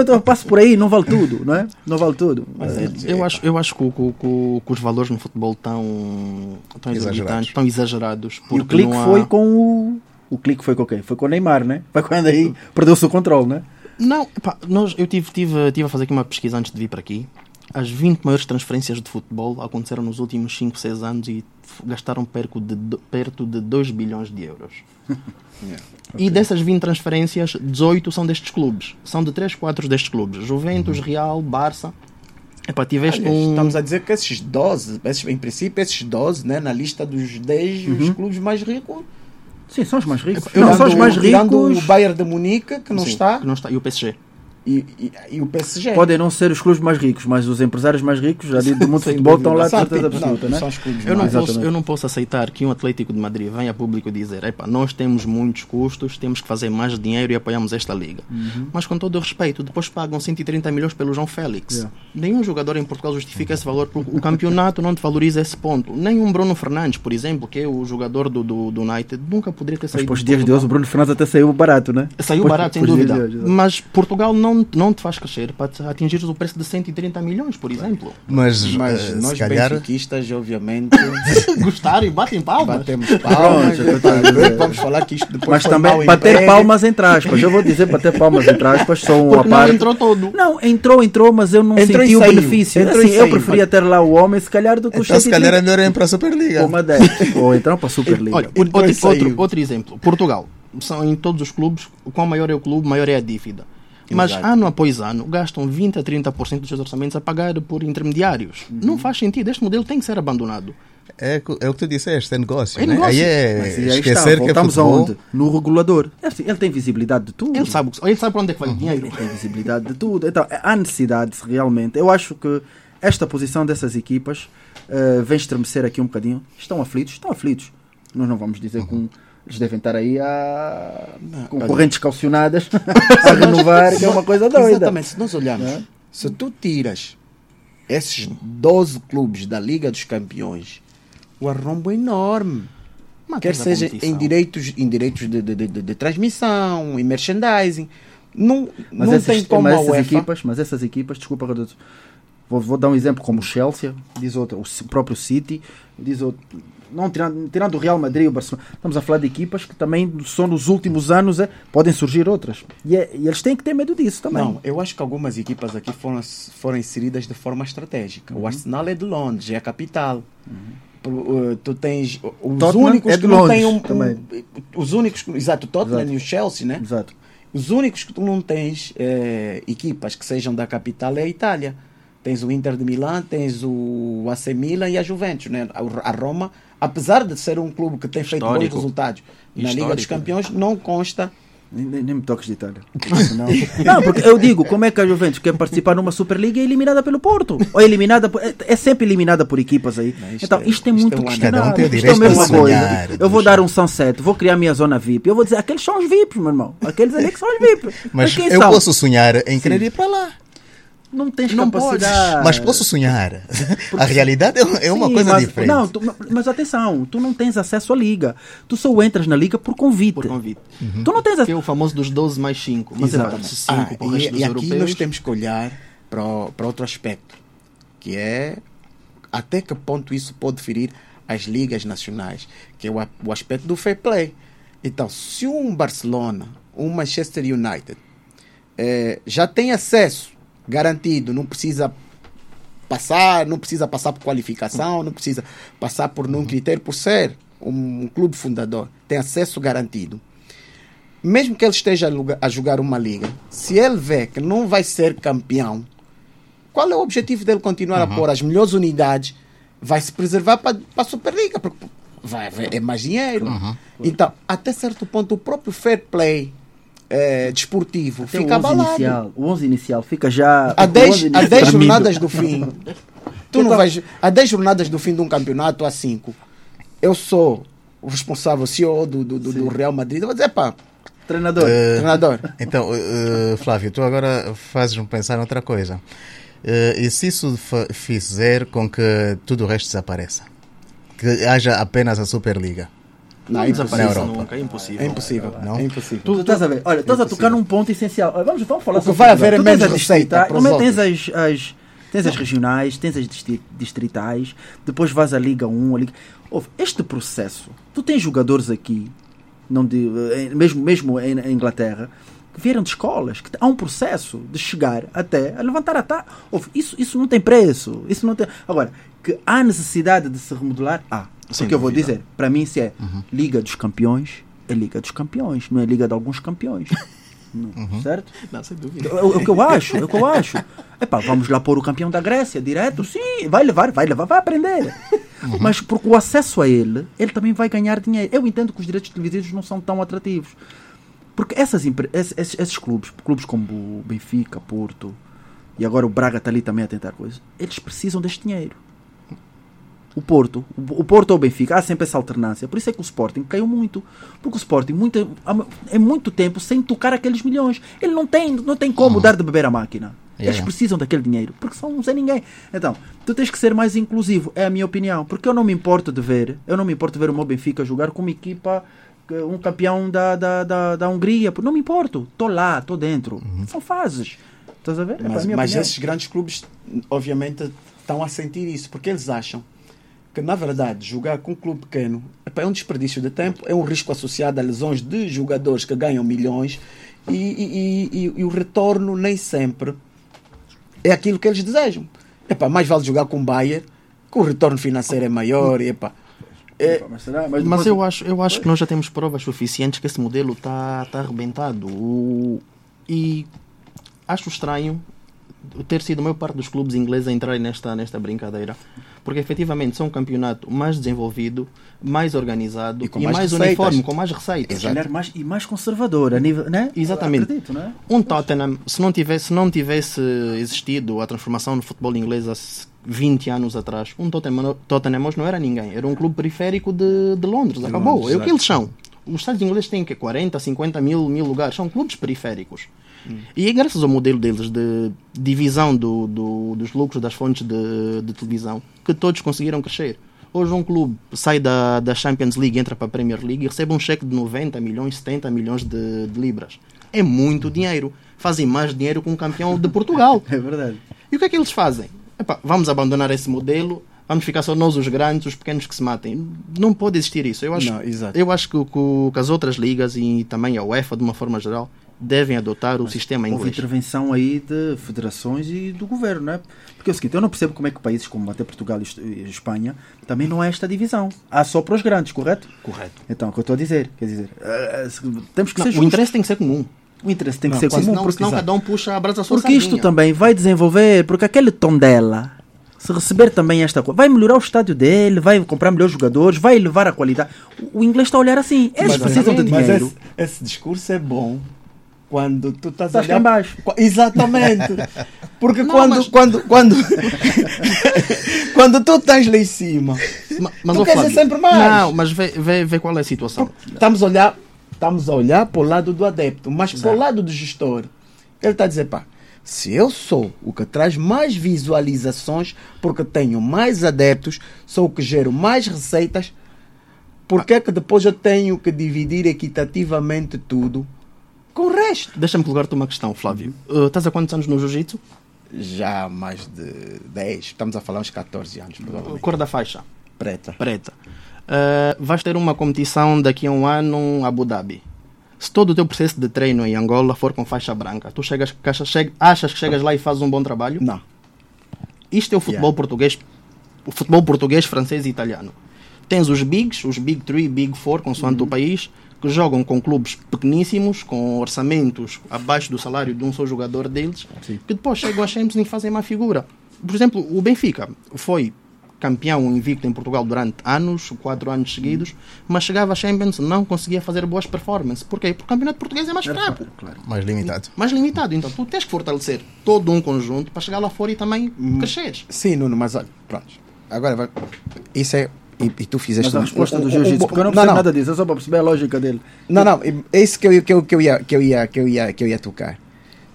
Eu passo por aí, não vale tudo, não é? Não vale tudo. Mas é, eu, acho, eu acho que, que que que os valores no futebol estão, estão Exagerados. estão exagerados. E o clique há- foi com o. O clique foi com quem? Foi com o Neymar, né? Foi quando aí perdeu o seu controle, né? Não, pá, nós, eu tive, tive, tive a fazer aqui uma pesquisa antes de vir para aqui. As 20 maiores transferências de futebol aconteceram nos últimos 5, 6 anos e gastaram perto de, perto de 2 bilhões de euros. E dessas 20 transferências, 18 são destes clubes. São de 3, 4 destes clubes. Juventus, Real, Barça. Epá, tiveste Aliás, um... Estamos a dizer que esses 12, esses, em princípio, esses 12, né, na lista dos 10 os clubes mais ricos. Sim, são os mais ricos. Eu não, são os mais ricos. o Bayern de Munique, que não Sim, está, que não está. E o PSG. E, e, e o PSG. Podem não ser os clubes mais ricos, mas os empresários mais ricos já do mundo futebol estão lá de certeza não, absoluta, né? Os clubes Eu não, mais. posso, eu não posso aceitar que um Atlético de Madrid venha a público dizer nós temos muitos custos, temos que fazer mais dinheiro e apoiamos esta liga. Uhum. Mas com todo o respeito, depois pagam 130 milhões pelo João Félix. Yeah. Nenhum jogador em Portugal justifica esse valor, porque o campeonato não te valoriza esse ponto. Nem um Bruno Fernandes, por exemplo, que é o jogador do, do, do United, nunca poderia ter Mas saído os de dias de hoje o Bruno Fernandes até saiu barato, né? Saiu Pois- barato, sem dúvida. hoje. Mas Portugal não, não te faz crescer para atingir o preço de 130 milhões, por exemplo. Mas, Mas eh, nós se calhar. benfiquistas, obviamente, Gostarem, batem palmas. batemos palmas. A? Vamos falar que isto depois Mas também bater empregue. palmas entre aspas. Eu vou dizer bater palmas entre aspas, só um Porque à não parte. entrou todo. Não, entrou, entrou, mas eu não Entrou senti o benefício. Entrou Assim, eu preferia ter lá o homem, se calhar, do que Então, se calhar é 130 melhor ir para a Superliga. ou uma 10. Ou então para a Superliga. Olha, outro, outro, outro exemplo. Portugal. São em todos os clubes, o qual maior é o clube, maior é a dívida. Mas Exato. ano após ano gastam 20 a 30% dos seus orçamentos a pagar por intermediários. Uhum. Não faz sentido. Este modelo tem que ser abandonado. É, é o que tu disseste, é negócio. É né? negócio. Aí é Mas aí está, esquecer que é voltamos futebol. aonde? No regulador. É assim, Ele tem visibilidade de tudo. Ele sabe, o que- ele sabe para onde é que vai o dinheiro. Ele tem visibilidade de tudo. Então, há necessidade realmente. Eu acho que esta posição dessas equipas eh, vem estremecer aqui um bocadinho. Estão aflitos? Estão aflitos. Nós não vamos dizer que um- eles devem estar aí a, com olha. correntes calcionadas a renovar, que é uma coisa doida. Exatamente, se nós olharmos, Né? se tu tiras esses 12 clubes da Liga dos Campeões, o arrombo é enorme. Quer seja em direitos, em direitos de, de, de, de- transmissão, em merchandising. Não, Mas, não essas, tem como mas a essas UEFA. equipas, mas essas equipas, desculpa, vou, vou dar um exemplo como o Chelsea, diz outro, o próprio City, diz outro. Não, tirando, tirando o Real Madrid e o Barcelona, estamos a falar de equipas que também só nos últimos anos é, podem surgir outras. E, é- e eles têm que ter medo disso também. Não, eu acho que algumas equipas aqui foram, foram inseridas de forma estratégica. Uhum. O Arsenal é de Londres, é a capital. Pro- uh, Tu tens os Tottenham únicos é que não têm um, um- os únicos, exato, Tottenham Exato. e o Chelsea, né? Exato. Os únicos que tu não tens eh, equipas que sejam da capital é a Itália. Tens o Inter de Milão, tens o AC Milan e a Juventus, né? A Roma, apesar de ser um clube que tem feito bons Histórico. resultados na Liga dos Histórico. Campeões, não consta Nem, nem- nem me toques de Itália. Não. não, porque eu digo, como é que a Juventus quer participar numa Superliga e é eliminada pelo Porto? Ou é eliminada por- é, é sempre eliminada por equipas aí. Não, isto então, é- isto é isto muito é um questionável. Um Isto é a mesma coisa. Eu vou dar um sunset, vou criar a minha zona VIP. Eu vou dizer, aqueles são os VIPs, meu irmão. Aqueles ali que são os VIPs. Mas quem eu são? posso sonhar em querer ir para lá. Não tens Não capacidade. Mas posso sonhar. A realidade é, é uma Sim, coisa mas, diferente. Não, tu- mas atenção, tu não tens acesso à liga. Tu só entras na liga por convite. Por convite. Tu não tens Que é acesso. o famoso dos 12 mais 5. Mas é Exatamente. para 5 Ah, e, e aqui europeus. nós temos que olhar para, o- para outro aspecto, que é até que ponto isso pode ferir as ligas nacionais, que é o, o aspecto do fair play. Então, se um Barcelona, um Manchester United, é, já tem acesso garantido, não precisa passar, não precisa passar por qualificação, não precisa passar por nenhum critério, por ser um, um clube fundador, tem acesso garantido. Mesmo que ele esteja a jogar uma liga, se ele vê que não vai ser campeão, qual é o objetivo dele continuar uhum. a pôr as melhores unidades? Vai se preservar para a Superliga, porque vai haver é mais dinheiro. Uhum. Então, até certo ponto, o próprio fair play é, desportivo Até fica abalado. Inicial, o 11 inicial fica já. Há 10, há 10 jornadas do fim. tu não vais. Há 10 jornadas do fim de um campeonato, há 5. Eu sou o responsável, CEO do, do, do, do Real Madrid. Eu vou dizer, pá. Treinador. Uh, Treinador. Então, uh, Flávio, tu agora fazes-me pensar noutra coisa. Uh, e se isso fizer com que tudo o resto desapareça? Que haja apenas a Superliga? Não, não desaparece nunca, é impossível. É impossível. Não? É impossível. Tu, tu estás a ver? Olha, estás a tocar num ponto essencial. Vamos, vamos falar o que vai haver é menos receita. Também tens as, as, tens as regionais, tens as distritais, depois vais à Liga 1, a Liga... este processo, tu tens jogadores aqui, não de, eh, mesmo, mesmo em Inglaterra, que vieram de escolas, que há um processo de chegar até a levantar a taça. Isso, isso não tem preço. Isso não tem... Agora, que há necessidade de se remodelar, há. Sem Porque eu vou dizer, para mim, se é uhum. Liga dos Campeões, é Liga dos Campeões, não é Liga de alguns campeões. Uhum. Certo? Não, sem dúvida. É, é, o que eu acho, é o que eu acho. Epá, vamos lá pôr o campeão da Grécia direto? Sim, vai levar, vai levar, vai aprender. Uhum. Mas porque o acesso a ele, ele também vai ganhar dinheiro. Eu entendo que os direitos televisivos não são tão atrativos. Porque essas, esses, esses clubes, clubes como o Benfica, Porto, e agora o Braga está ali também a tentar coisas, eles precisam deste dinheiro o Porto, o Porto ou o Benfica, há sempre essa alternância. Por isso é que o Sporting caiu muito. Porque o Sporting muito, é muito tempo sem tocar aqueles milhões. Ele não tem, não tem como uhum. dar de beber a máquina. Yeah, Eles yeah. precisam daquele dinheiro, porque são sem ninguém. Então, tu tens que ser mais inclusivo, é a minha opinião. Porque eu não me importo de ver, eu não me importo de ver o meu Benfica jogar com uma equipa, um campeão da, da, da, da Hungria. Não me importo. Estou lá, estou dentro. Uhum. São fases. Estás a ver? É mas, mas esses grandes clubes, obviamente, estão a sentir isso, porque eles acham que na verdade jogar com um clube pequeno é um desperdício de tempo, é um risco associado a lesões de jogadores que ganham milhões e, e, e, e o retorno nem sempre é aquilo que eles desejam. Epá, mais vale jogar com o Bayern, que o retorno financeiro é maior. Epá, é... Mas, será? mas, mas eu acho, eu acho que nós já temos provas suficientes que esse modelo está tá arrebentado. O... E acho estranho ter sido a maior parte dos clubes ingleses a entrarem nesta, nesta brincadeira. Porque efetivamente são um campeonato mais desenvolvido, mais organizado e, e mais, uniforme, com mais receitas. É mais, e mais conservador, a nível, né? Exatamente. Acredito, né? Um Tottenham, se não, tivesse, se não tivesse existido a transformação no futebol inglês há 20 anos atrás, um Tottenham, Tottenham hoje não era ninguém, era um clube periférico de, de Londres. De Acabou. Londres, é o que eles são. Os Estados ingleses têm que 40, 50 mil, mil lugares, são clubes periféricos. Hum. E é graças ao modelo deles de divisão do, do, dos lucros das fontes de, de, televisão que todos conseguiram crescer. Hoje um clube sai da, da Champions League, entra para a Premier League e recebe um cheque de 90 milhões, 70 milhões de, de libras. É muito dinheiro. Fazem mais dinheiro que um campeão de Portugal. é verdade. E o que é que eles fazem? Epá, vamos abandonar esse modelo, vamos ficar só nós os grandes, os pequenos que se matem. Não pode existir isso. Eu acho, Não, eu acho que, que, que, as outras ligas e também a UEFA, de uma forma geral, devem adotar o Mas sistema inglês. Houve intervenção aí de federações e do governo, não é? Porque é o seguinte, eu não percebo como é que países como até Portugal e Espanha também não há esta divisão. Há só para os grandes, correto? Correto. Então, é o que eu estou a dizer, quer dizer, uh, temos que não, ser O interesse tem que ser comum. O interesse tem que não, ser comum. Senão, porque senão cada um puxa a brasa sua Porque isto também vai desenvolver, porque aquele tom dela, se receber também esta coisa, vai melhorar o estádio dele, vai comprar melhores jogadores, vai elevar a qualidade. O inglês está a olhar assim. Eles mas, precisam de dinheiro. Esse, esse, discurso é bom quando tu estás, estás olhar... embaixo. Exatamente. Porque Não, quando, mas... quando, quando, quando tu estás lá em cima, mas, mas tu queres sempre mais. Não, mas vê, vê, vê qual é a situação. estamos a olhar, estamos a olhar para o lado do adepto, mas para o lado do gestor. Ele está a dizer, pá, se eu sou o que traz mais visualizações, porque tenho mais adeptos, sou o que gero mais receitas, por que é que depois eu tenho que dividir equitativamente tudo com o resto. Deixa-me colocar-te uma questão, Flávio. Uh, estás há quantos anos no Jiu-Jitsu? já há mais de 10, estamos a falar uns 14 anos, provavelmente. Cor da faixa? Preta. Preta. Uh, vais ter uma competição daqui a um ano em Abu Dhabi. Se todo o teu processo de treino em Angola for com faixa branca, tu chegas, achas que chegas lá e fazes um bom trabalho? Não. Isto é o futebol yeah. português, o futebol português, francês e italiano. Tens os bigs, os big 3, big 4, consoante uhum. o país, que jogam com clubes pequeníssimos, com orçamentos abaixo do salário de um só jogador deles, Sim. que depois chegam a Champions e fazem uma figura. Por exemplo, o Benfica foi campeão invicto em Portugal durante anos, quatro anos seguidos, mas chegava a Champions não conseguia fazer boas performances. Porquê? Porque o campeonato português é mais fraco. Claro, mais limitado. Mais limitado. Então tu tens que fortalecer todo um conjunto para chegar lá fora e também hum, cresceres. Sim, Nuno, mas olha, pronto. Agora, isso é e, e, tu fizeste Mas a resposta um, do jiu-jitsu, porque eu não percebo não, não. nada disso, é só para perceber a lógica dele. Não, não, é isso que eu, que eu, que eu, ia, que eu, ia, que eu, ia, que eu ia tocar.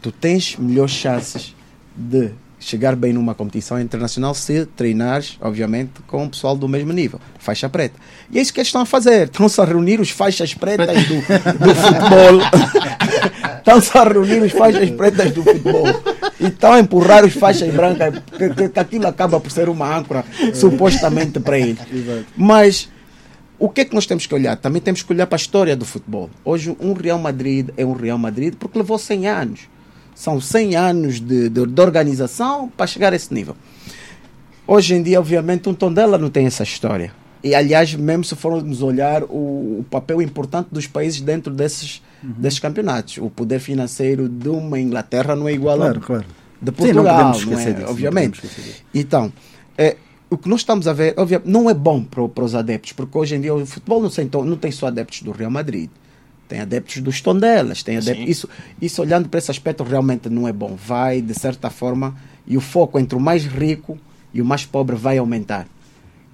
Tu tens melhores chances de chegar bem numa competição internacional se treinares, obviamente, com o pessoal do mesmo nível, faixa preta. E é isso que eles estão a fazer. Estão-se a reunir os faixas pretas do, do futebol. estão-se a reunir os faixas pretas do futebol. E estão a empurrar os faixas brancas, que, que, aquilo acaba por ser uma âncora, supostamente para eles. Mas o que é que nós temos que olhar? Também temos que olhar para a história do futebol. Hoje, um Real Madrid é um Real Madrid porque levou 100 anos são 100 anos de, de, de organização para chegar a esse nível. Hoje em dia, obviamente, um Tondela não tem essa história. E, aliás, mesmo se formos olhar o, o papel importante dos países dentro desses, uhum. desses campeonatos, o poder financeiro de uma Inglaterra não é igual claro, ao claro. de Portugal, Sim, não, não é? Disso, obviamente. Não então, é, o que nós estamos a ver, obviamente, não é bom para, para os adeptos, porque hoje em dia o futebol não tem, não tem só adeptos do Real Madrid tem adeptos dos Tondelas, tem adeptos. Isso, isso olhando para esse aspecto realmente não é bom. Vai, de certa forma, e o foco entre o mais rico e o mais pobre vai aumentar.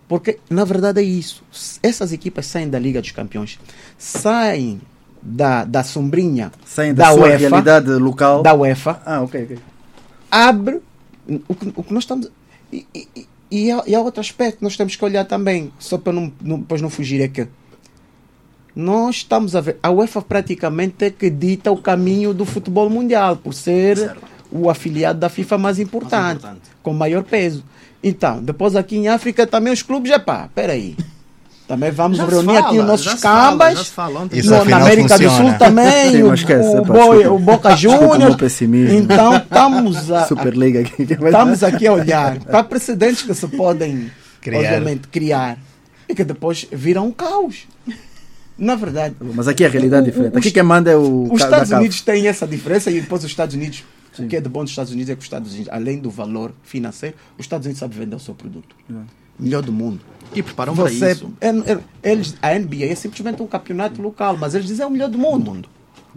Porque, na verdade, é isso. Essas equipas saem da Liga dos Campeões, saem da, da sombrinha saem da, da UEFA, realidade local. Da UEFA. Ah, ok, ok. Abre o que, o que nós estamos. E, e, e, há, e há outro aspecto que nós temos que olhar também, só para não, não, depois não fugir aqui nós estamos a ver. A UEFA praticamente é que dita o caminho do futebol mundial, por ser certo. O afiliado da FIFA mais importante, mais importante, com maior peso. Então, depois aqui em África também os clubes, é pá, peraí. Também vamos já reunir aqui os nossos cambas. Fala, no, na América funciona. do Sul também, Sim, o, esquece, o, Boy, o Boca Juniors. Então estamos a, Superliga aqui. estamos aqui a olhar para precedentes que se podem, criar. obviamente, criar e que depois viram um caos. Na verdade. Mas aqui a realidade é diferente. Aqui quem manda é o. Os Estados Unidos têm essa diferença e depois os Estados Unidos. Sim. O que é de bom dos Estados Unidos é que os Estados Unidos, além do valor financeiro, os Estados Unidos sabem vender o seu produto. É. Melhor do mundo. E preparam Você, para isso. É, é, eles, a NBA é simplesmente um campeonato local, mas eles dizem é o melhor do mundo. mundo.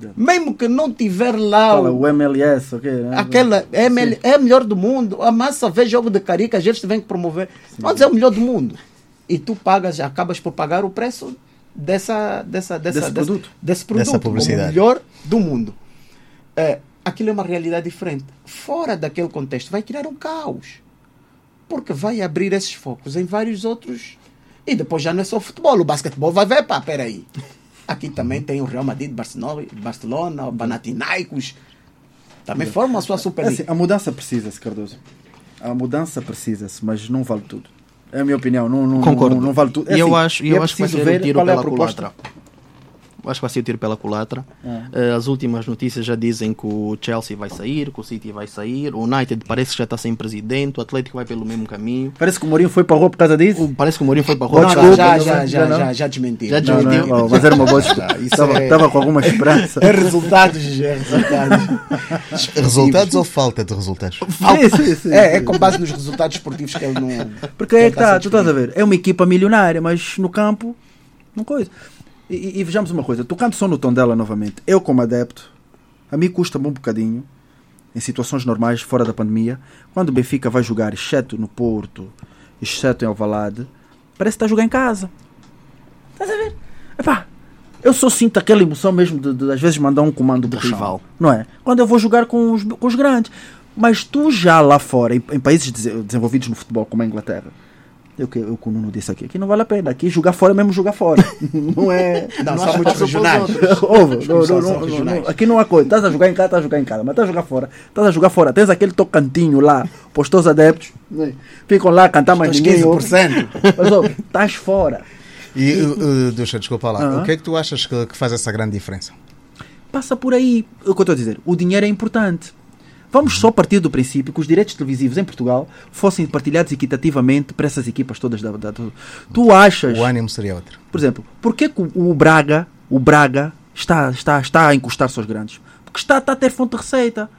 É. Mesmo que não tiver lá Fala, o, o, MLS, okay, né? aquela ML, é o melhor do mundo. A massa vê jogo de caricas, eles têm que promover. Sim. Mas é o melhor do mundo. E tu pagas, acabas por pagar o preço dessa, dessa, dessa, desse, produto. desse produto, dessa publicidade. o melhor do mundo. É, aquilo é uma realidade diferente. Fora daquele contexto, vai criar um caos. Porque vai abrir esses focos em vários outros. E depois já não é só futebol, o basquetebol vai ver, pá, peraí. Aqui também tem o Real Madrid, Barcelona, Barcelona o Panathinaikos. Também formam a sua Superliga. É assim, a mudança precisa-se, Cardoso. A mudança precisa-se, mas não vale tudo. É a minha opinião, não, não, Concordo. não, não vale tudo. É assim, eu acho, eu é acho que vai ser um tiro pela é culatra acho que vai ser o tiro pela culatra. É. As últimas notícias já dizem que o Chelsea vai sair, que o City vai sair, o United parece que já está sem presidente, o Atlético vai pelo mesmo caminho. Parece que o Mourinho foi para a rua por causa disso? Parece que o Mourinho foi para a rua. Não, não, já, já, já, já, já desmentiu. Já desmentiu. Não, não, mas era uma boa Estava é... com alguma esperança. É resultados, é resultados. resultados ou falta de resultados? Sim, sim, sim, é, é com base nos resultados esportivos que ele não. Porque é que tá, tu estás a ver, é uma equipa milionária, mas no campo, não coisa. E, e, vejamos uma coisa, tocando só no tom dela novamente, eu como adepto, a mim custa-me um bocadinho, em situações normais, fora da pandemia, quando o Benfica vai jogar, exceto no Porto, exceto em Alvalade, parece que está a jogar em casa. Estás a ver? Epá, eu só sinto aquela emoção mesmo de, de às vezes mandar um comando de rival, não é? Quando eu vou jogar com os, com os grandes. Mas tu já lá fora, em, em países desenvolvidos no futebol, como a Inglaterra, É o que, o Nuno disse aqui. Aqui não vale a pena. Aqui jogar fora é mesmo jogar fora. não é. Não, Não acho muitos passou regionais. Aqui não há coisa. Estás a jogar em casa, estás a jogar em casa. Mas estás a jogar fora. Estás a jogar fora. Tens aquele teu cantinho lá, postos adeptos. né? Ficam lá a cantar mais ninguém. ouve. 15%. Mas estás fora. E, uh, uh, deixa, desculpa lá, Aham. o que é que tu achas que, que faz essa grande diferença? Passa por aí. É O que eu estou a dizer. O dinheiro é importante. Vamos só partir do princípio que os direitos televisivos em Portugal fossem partilhados equitativamente para essas equipas todas da. da- do- tu achas. O ânimo seria outro. Por exemplo, porquê que o- o Braga, o Braga está, está, está a encostar-se aos grandes? Porque está, está a ter fonte de receita,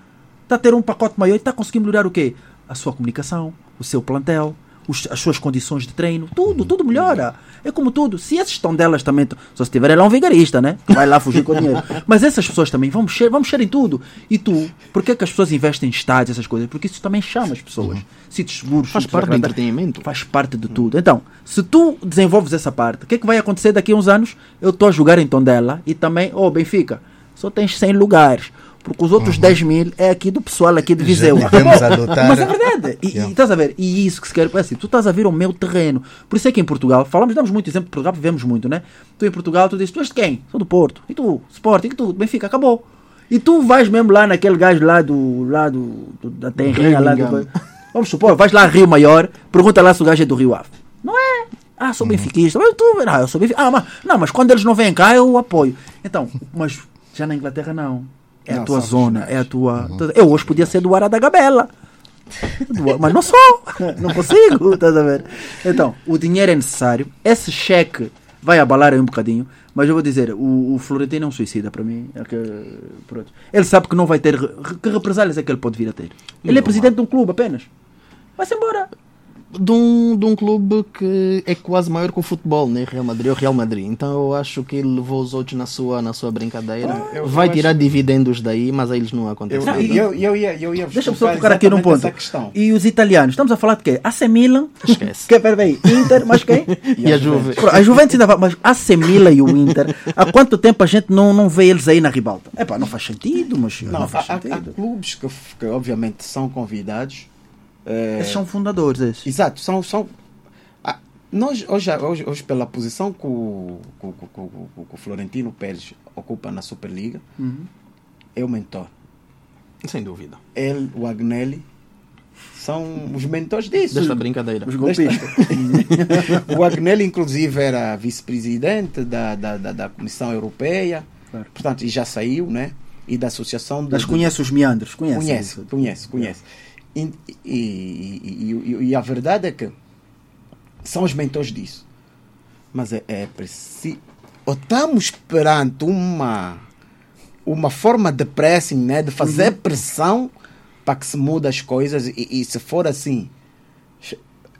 está a ter um pacote maior e está a conseguir melhorar o quê? A sua comunicação, o seu plantel, os- as suas condições de treino, tudo, tudo melhora. É como tudo. Se esses estão delas também, só se tiver lá um vigarista, né? Que vai lá fugir com o dinheiro. Mas essas pessoas também vão mexer, vão mexer em tudo. E tu, porquê que as pessoas investem em estádios, essas coisas? Porque isso também chama as pessoas. Sítios seguros, Faz parte do entretenimento. Faz parte de tudo. Então, se tu desenvolves essa parte, o que é que vai acontecer daqui a uns anos? Eu estou a jogar em Tondela e também, oh Benfica, só tens 100 lugares. Porque os outros 10 mil é aqui do pessoal aqui de Viseu. Mas é verdade. E, e estás a ver? E isso que se quer. é Assim, tu estás a vir ao meu terreno. Por isso é que em Portugal, falamos, damos muito exemplo de Portugal, vivemos muito, né? Tu em Portugal, tu dizes, tu és de quem? Sou do Porto. E tu? Sporting, e tu? Benfica, acabou. E tu vais mesmo lá naquele gajo lá do. lá do. do- da terrinha lá do. Vamos supor, vais lá a Rio Maior, pergunta lá se o gajo é do Rio Ave. Não é? Ah, sou benfiquista. Mas tu, ah, eu sou benfiquista. Ah, mas, não, mas quando eles não vêm cá, eu apoio. Então, mas já na Inglaterra não. É a Não, tua são zona, é a tua. Eu hoje podia ser do Ara da Gabela. Mas não sou, não consigo, estás a ver? Então, o dinheiro é necessário, esse cheque vai abalar aí um bocadinho, mas eu vou dizer, o, o Florentino é um suicida para mim. É que, pronto. Ele sabe que não vai ter. Que represálias é que ele pode vir a ter? Ele é presidente de um clube apenas. Vai-se embora. De um, de um clube que é quase maior que o futebol, né? Real Madrid ou Real Madrid. Então eu acho que ele levou os outros na sua, na sua brincadeira. eu- Vai eu tirar acho- dividendos daí, mas a eles não Eu, acontece. Não, e- eu, eu, ia, eu ia vos Deixa-me só colocar tocar aqui num ponto. E os italianos? Estamos a falar de quê? AC Milan? Esquece. Que, pera aí, Inter, mas quem? E a Juve. Pronto, A Juventus ainda vai, mas AC Milan e o Inter, há quanto tempo a gente não, não vê eles aí na ribalta? É pá, não faz sentido, mas não, Não, há, faz há- há sentido. clubes que, que obviamente são convidados. Eh, Esses são fundadores, esses. Exato, são. são ah, nós, hoje, hoje, hoje, pela posição que o, que, Florentino Pérez ocupa na Superliga, Uhum. é o mentor. Sem dúvida. Ele, o Agnelli, são os mentores disso. Desta brincadeira. Os golpistas. o Agnelli, inclusive, era vice-presidente da, da, da, da Comissão Europeia, Claro. portanto, e já saiu, né? E da Associação de. Mas conhece os meandros, conhece. Conhece, conhece, conhece. E, e, e- a verdade é que são os mentores disso. Mas é, é preciso. Ou estamos perante uma, uma forma de pressing, né? de fazer pressão para que se mude as coisas. E, e se for assim,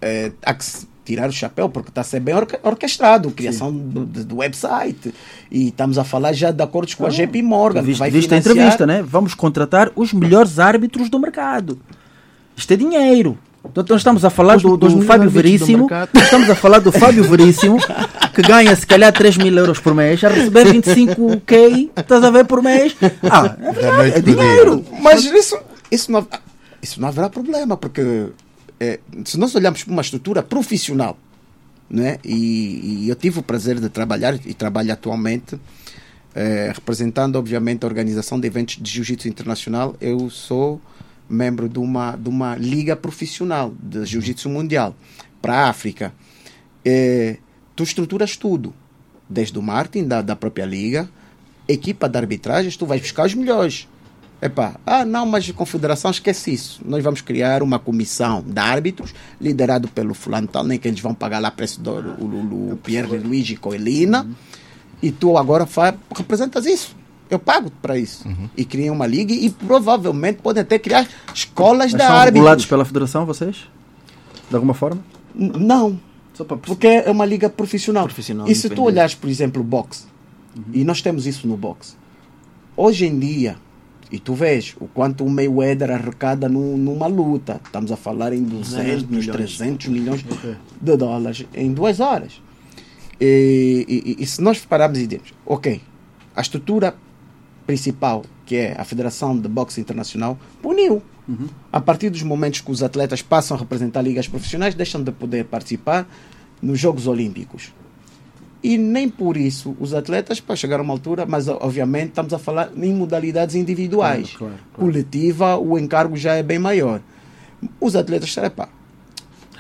é, há que tirar o chapéu, porque está a ser bem orque- orquestrado criação do, do- website. E estamos a falar já de acordos com a JP Morgan. que Viste, a entrevista, né? Vamos contratar os melhores árbitros do mercado. Isto é dinheiro. Então nós estamos a falar do, do melhores Fábio do Veríssimo. mercado. Estamos a falar do Fábio Veríssimo, que ganha se calhar 3 mil euros por mês, a receber 25k, estás a ver por mês. Ah, é, verdade, é dinheiro. Mas isso, isso, não, isso não haverá problema, porque é, se nós olharmos para uma estrutura profissional, né? e, e eu tive o prazer de trabalhar e trabalho atualmente, é, representando, obviamente, a organização de eventos de Jiu-Jitsu Internacional, eu sou membro de uma, de uma liga profissional de Jiu-Jitsu Mundial para a África. É, tu estruturas tudo, desde o marketing da, da própria liga, equipa de arbitragens, tu vais buscar os melhores. Epá, ah, não, mas a confederação esquece isso. Nós vamos criar uma comissão de árbitros, liderado pelo fulano tal, nem que eles vão pagar lá preço do o, o, o Pierre Luigi Coelina, e tu agora fa, representas isso. Eu pago para isso. E criam uma liga e provavelmente podem até criar escolas Mas de são regulados árbitros. pela federação, vocês? De alguma forma? N- Não, Só para porque é uma liga profissional. Profissional, e se tu olhares, por exemplo, boxe, e nós temos isso no boxe, hoje em dia, e tu vês o quanto o Mayweather arrecada nu- numa luta, estamos a falar em 200, milhões. 300 milhões de dólares em duas horas. E, e- e se nós pararmos e dizemos, ok, a estrutura principal, que é a Federação de Boxe Internacional, puniu. Uhum. A partir dos momentos que os atletas passam a representar ligas profissionais, deixam de poder participar nos Jogos Olímpicos. E nem por isso os atletas para chegar a uma altura, mas obviamente estamos a falar em modalidades individuais. Claro, claro, claro. Coletiva, o encargo já é bem maior. Os atletas, pá,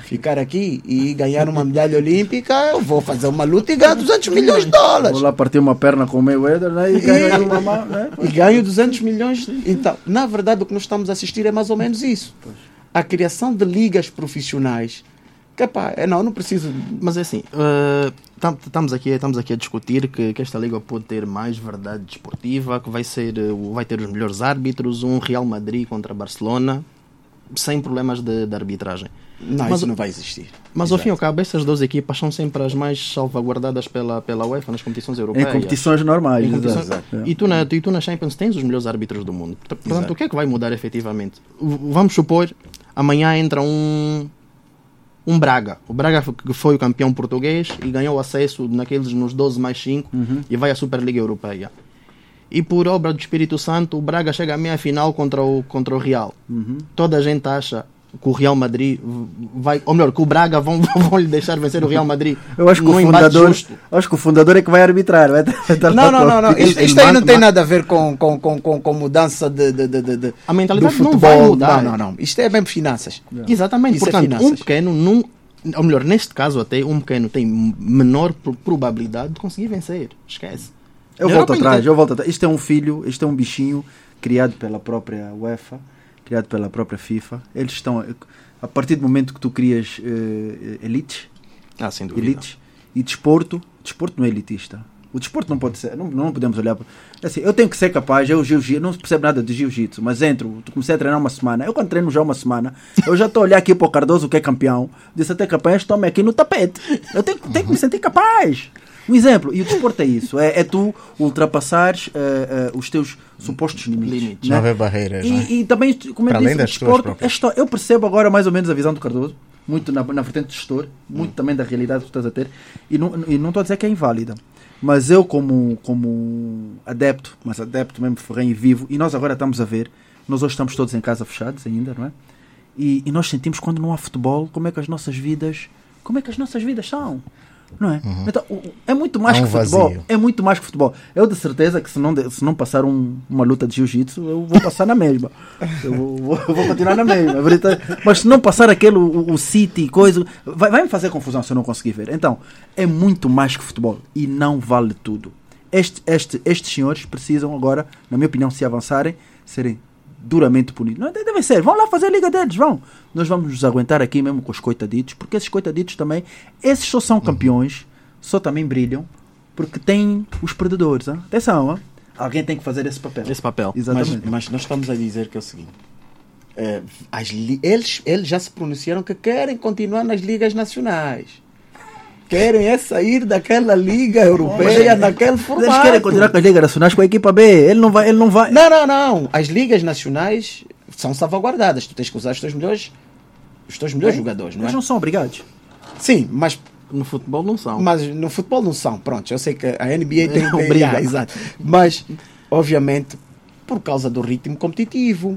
ficar aqui e ganhar uma medalha olímpica, eu vou fazer uma luta e ganho 200 milhões de dólares. Vou lá partir uma perna com o Mayweather né? e ganho uma mão. Né? E ganho 200 milhões. Então, na verdade, o que nós estamos a assistir é mais ou menos isso. A criação de ligas profissionais. Que, pá, é, não, não preciso. Mas é assim, uh, estamos aqui, estamos aqui a discutir que, que, esta liga pode ter mais verdade desportiva, que vai, ser, vai ter os melhores árbitros, um Real Madrid contra Barcelona, sem problemas de, de arbitragem. Não, mas, isso não vai existir. Mas Exato. ao fim e ao cabo, essas duas equipas são sempre as mais salvaguardadas pela, pela UEFA nas competições europeias. Em competições normais. Em competições, Exato. E, tu na, e tu na Champions tens os melhores árbitros do mundo. Portanto, Exato. o que é que vai mudar efetivamente? Vamos supor, amanhã entra um um Braga. O Braga foi o campeão português e ganhou acesso naqueles nos 12 mais 5 uhum. e vai à Superliga Europeia e por obra do Espírito Santo o Braga chega à meia final contra o, contra o Real. Uhum. Toda a gente acha que o Real Madrid vai, ou melhor, que o Braga vão, vão lhe deixar vencer o Real Madrid. Eu acho que o fundador, acho que o fundador é que vai arbitrar. Vai não, não, não, não. Isto, isto aí não tem nada a ver com, com, com, com, com mudança de, de, de, de, A mentalidade do futebol. não vai mudar. Não, não, não. Isto é bem finanças. Yeah. Exatamente. Isso é Portanto, é um pequeno, num, ou melhor, neste caso até, um pequeno tem menor probabilidade de conseguir vencer. Esquece. Eu volto atrás, eu volto atrás. Isto é um filho, isto é um bichinho criado pela própria UEFA, criado pela própria FIFA. Eles estão. A partir do momento que tu crias uh, elites, ah, sem dúvida. elites e desporto, desporto não é elitista. O desporto não pode ser, não, não podemos olhar. Assim, eu tenho que ser capaz, eu jiu não percebo nada de jiu-jitsu, mas entro, comecei a treinar uma semana. Eu quando treino já uma semana, eu já estou a olhar aqui para o Cardoso, que é campeão, disse até capaz, tome aqui no tapete. Eu tenho, tenho que me sentir capaz. Um exemplo, e o desporto é isso: é, é tu ultrapassares uh, uh, os teus supostos limites. limites não haver barreiras. E, é? e, também, como eu disse, o desporto, é eu percebo agora mais ou menos a visão do Cardoso, muito na, na vertente de gestor, muito hum. também da realidade que tu estás a ter, e não, e não estou a dizer que é inválida. Mas eu, como, como adepto, mas adepto mesmo ferrenho e vivo, e nós agora estamos a ver, nós hoje estamos todos em casa fechados ainda, não é? E, e nós sentimos quando não há futebol, como é que as nossas vidas, como é que as nossas vidas são? Não é? Uhum. Então, é muito mais um que futebol. Vazio. É muito mais que futebol. Eu de certeza que se não, se não passar um, uma luta de jiu-jitsu, eu vou passar na mesma. Eu vou, vou, vou continuar na mesma. Mas se não passar aquele, o, o City, coisa, vai, vai me fazer confusão se eu não conseguir ver. Então, é muito mais que futebol. E não vale tudo. Este, este, estes senhores precisam agora, na minha opinião, se avançarem, serem duramente punidos. Não devem ser. Vão lá fazer a liga deles, vão. Nós vamos nos aguentar aqui mesmo com os coitaditos, porque esses coitaditos também, esses só são campeões, só também brilham, porque têm os perdedores. Hein? Atenção, hein? alguém tem que fazer esse papel. Esse papel. Exatamente. Mas, mas nós estamos a dizer que é o seguinte. É, eles, eles já se pronunciaram que querem continuar nas ligas nacionais querem é sair daquela liga europeia naquele formato. Eles querem continuar com as ligas nacionais com a equipa B. Ele não vai, ele não vai. Não, não, não. As ligas nacionais são salvaguardadas. Tu tens que usar os teus melhores, os teus melhores jogadores, não é? Eles não são obrigados. Sim, mas no futebol não são. Mas no futebol não são. Pronto, eu sei que a NBA tem, tem obriga. exato. Mas obviamente por causa do ritmo competitivo.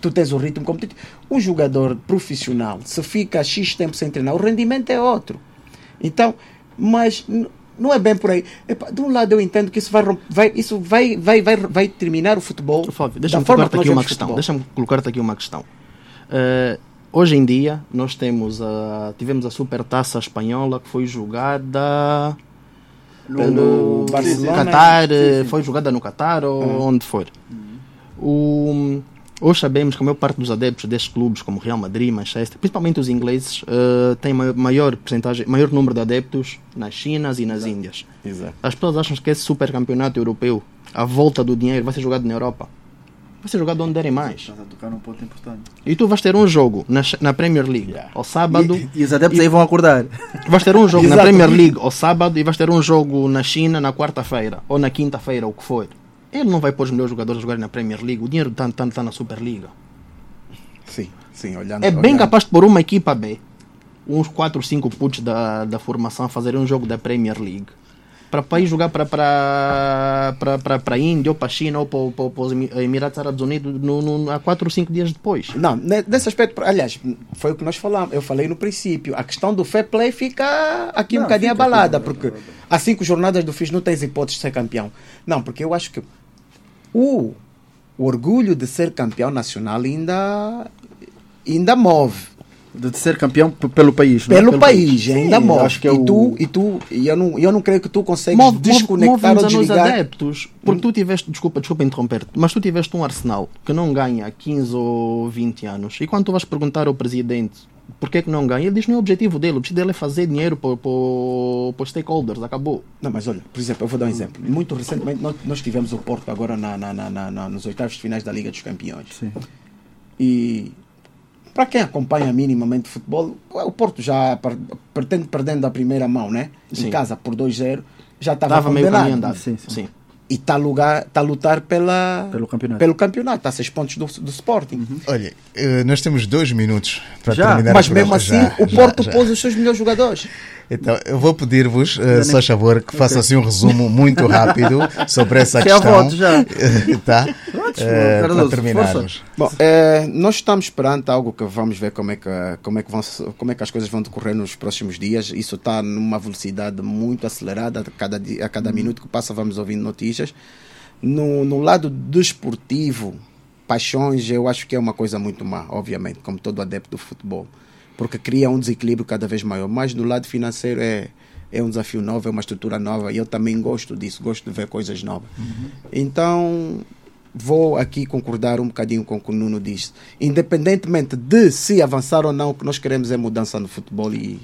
Tu tens o ritmo competitivo. Um jogador profissional, se fica X tempo sem treinar, o rendimento é outro. Então, mas não é bem por aí. de um lado eu entendo que isso vai, vai, isso vai, vai, vai, vai terminar o futebol. Fábio, deixa-me colocar-te aqui uma questão. Deixa-me colocar-te aqui uma questão. Uh, hoje em dia nós temos a, tivemos a supertaça espanhola que foi jogada no, pelo Barcelona, Qatar, sim, sim. foi jogada no Qatar ou uhum. onde for. Uhum. O Hoje sabemos que a maior parte dos adeptos destes clubes, como Real Madrid, Manchester, principalmente os ingleses, uh, têm maior, maior percentagem, maior número de adeptos nas Chinas e nas Exato. Índias. Exato. As pessoas acham que esse super campeonato europeu, a volta do dinheiro, vai ser jogado na Europa. Vai ser jogado onde derem mais. Estás a tocar num ponto importante. E tu vais ter um jogo na, na Premier League yeah. ao sábado. E, e os adeptos e, aí vão acordar. Vais ter um jogo na Premier League ao sábado e vais ter um jogo na China na quarta-feira ou na quinta-feira, o que for. Ele não vai pôr os melhores jogadores a jogarem na Premier League. O dinheiro está tá, tá na Superliga. Sim, sim, olhando. É bem olhando. capaz de pôr uma equipa B, uns 4 ou 5 putos da, da formação a fazerem um jogo da Premier League. para ir jogar para para a Índia ou para a China ou para, os Emirados Árabes Unidos no, no, há 4 ou 5 dias depois. Não, nesse aspecto, aliás, foi o que nós falamos, eu falei no princípio, a questão do fair play fica aqui não, um bocadinho abalada, porque há cinco jornadas do FIS não tens hipótese de ser campeão. Não, porque eu acho que o, o orgulho de ser campeão nacional ainda, ainda move de ser campeão pelo país. Pelo, pelo país, país. ainda move. Acho que é e, o... tu, e tu, e eu não, eu não creio que tu consegues move, desconectar move, ou desligar. adeptos, porque tu tiveste, desculpa, desculpa interromper mas tu tiveste um Arsenal que não ganha há 15 ou 20 anos, e quando tu vais perguntar ao presidente porquê que não ganha, ele diz que não é o objetivo dele, o objetivo dele é fazer dinheiro para, para, para os stakeholders, acabou. Não, mas olha, por exemplo, eu vou dar um exemplo. Muito recentemente nós, nós tivemos o Porto agora na, na, na, na, nos oitavos de finais da Liga dos Campeões. Sim. E para quem acompanha minimamente futebol, o Porto já pretende perdendo a primeira mão, né? Sim. Em casa por 2-0, já estava meio caminho andado. Sim, sim. sim. E está a, tá a lutar pela, pelo campeonato. Pelo campeonato, está a 6 pontos do, do Sporting. Uhum. Olha, eh, nós temos dois minutos para já, terminar Mas mesmo assim, já, o Porto já, pôs os seus melhores jogadores. Então, eu vou pedir-vos, uh, só favor, que façam assim um resumo muito rápido sobre essa que questão. voto já. tá? Uh, para terminarmos. Bom, é, nós estamos perante algo que vamos ver como é que, como, é que vão, como é que as coisas vão decorrer nos próximos dias. Isso está numa velocidade muito acelerada. A cada, dia, a cada uhum. minuto que passa, vamos ouvindo notícias. No, no lado desportivo, paixões, eu acho que é uma coisa muito má, obviamente, como todo adepto do futebol porque cria um desequilíbrio cada vez maior. Mas do lado financeiro é, é um desafio novo, é uma estrutura nova e eu também gosto disso, gosto de ver coisas novas. Uhum. Então, vou aqui concordar um bocadinho com o que o Nuno disse. Independentemente de se avançar ou não, o que nós queremos é mudança no futebol e.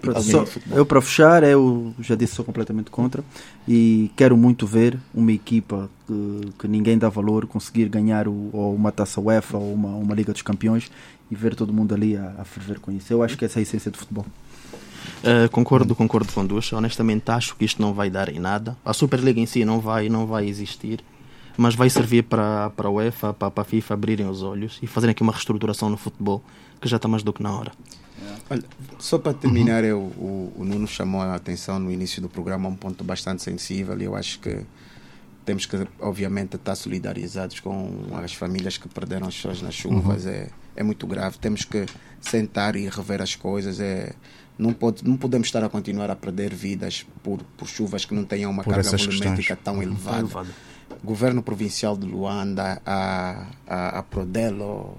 Claro. Só, eu para fechar, eu já disse sou completamente contra e quero muito ver uma equipa que, que ninguém dá valor conseguir ganhar o, ou uma taça UEFA ou uma, uma Liga dos Campeões e ver todo mundo ali a, a ferver com isso. Eu acho que essa é a essência do futebol. Uh, concordo, concordo com duas. Honestamente, acho que isto não vai dar em nada. A Superliga em si não vai, não vai existir, mas vai servir para, para a UEFA, para, para a FIFA abrirem os olhos e fazerem aqui uma reestruturação no futebol que já está mais do que na hora. Olha, só para terminar, eu, o, o Nuno chamou a atenção no início do programa a um ponto bastante sensível e eu acho que temos que, obviamente, estar solidarizados com as famílias que perderam as suas nas chuvas. Uhum. É, é muito grave. Temos que sentar e rever as coisas. É, não, pode, não podemos estar a continuar a perder vidas por, por chuvas que não tenham uma por carga volumétrica tão uhum. elevada. elevada. Governo Provincial de Luanda, a, a, a Prodelo.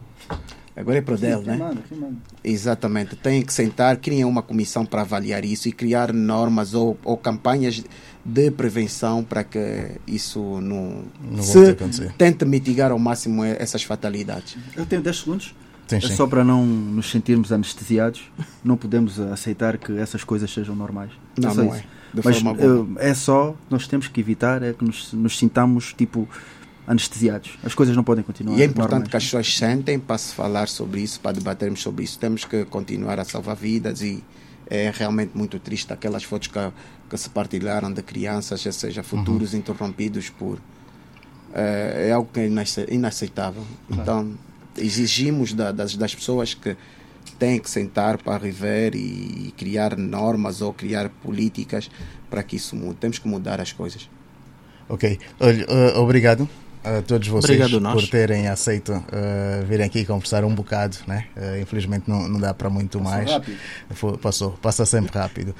Agora é Prodel, Sim, né? Manda, manda. Exatamente. Tem que sentar, criar uma comissão para avaliar isso e criar normas ou, ou campanhas de prevenção para que isso não, não se tente mitigar ao máximo essas fatalidades. Eu tenho 10 segundos. Sim, é só para não nos sentirmos anestesiados, não podemos aceitar que essas coisas sejam normais. Não, não, é. Mas é só, nós temos que evitar é que nos, nos sintamos tipo anestesiados. As coisas não podem continuar. E é importante normais. que as pessoas sentem para se falar sobre isso, para debatermos sobre isso. Temos que continuar a salvar vidas e é realmente muito triste aquelas fotos que, que se partilharam de crianças, ou seja, futuros uhum. interrompidos por. É, é, algo que é inaceitável. Claro. Então, exigimos da, das, das pessoas que têm que sentar para rever e criar normas ou criar políticas para que isso mude. Temos que mudar as coisas. Ok. Olha, uh, obrigado a todos vocês por terem aceito uh, virem aqui conversar um bocado, né? Uh, infelizmente não, não dá para muito passou mais. Rápido. Foi, passou, passa sempre rápido.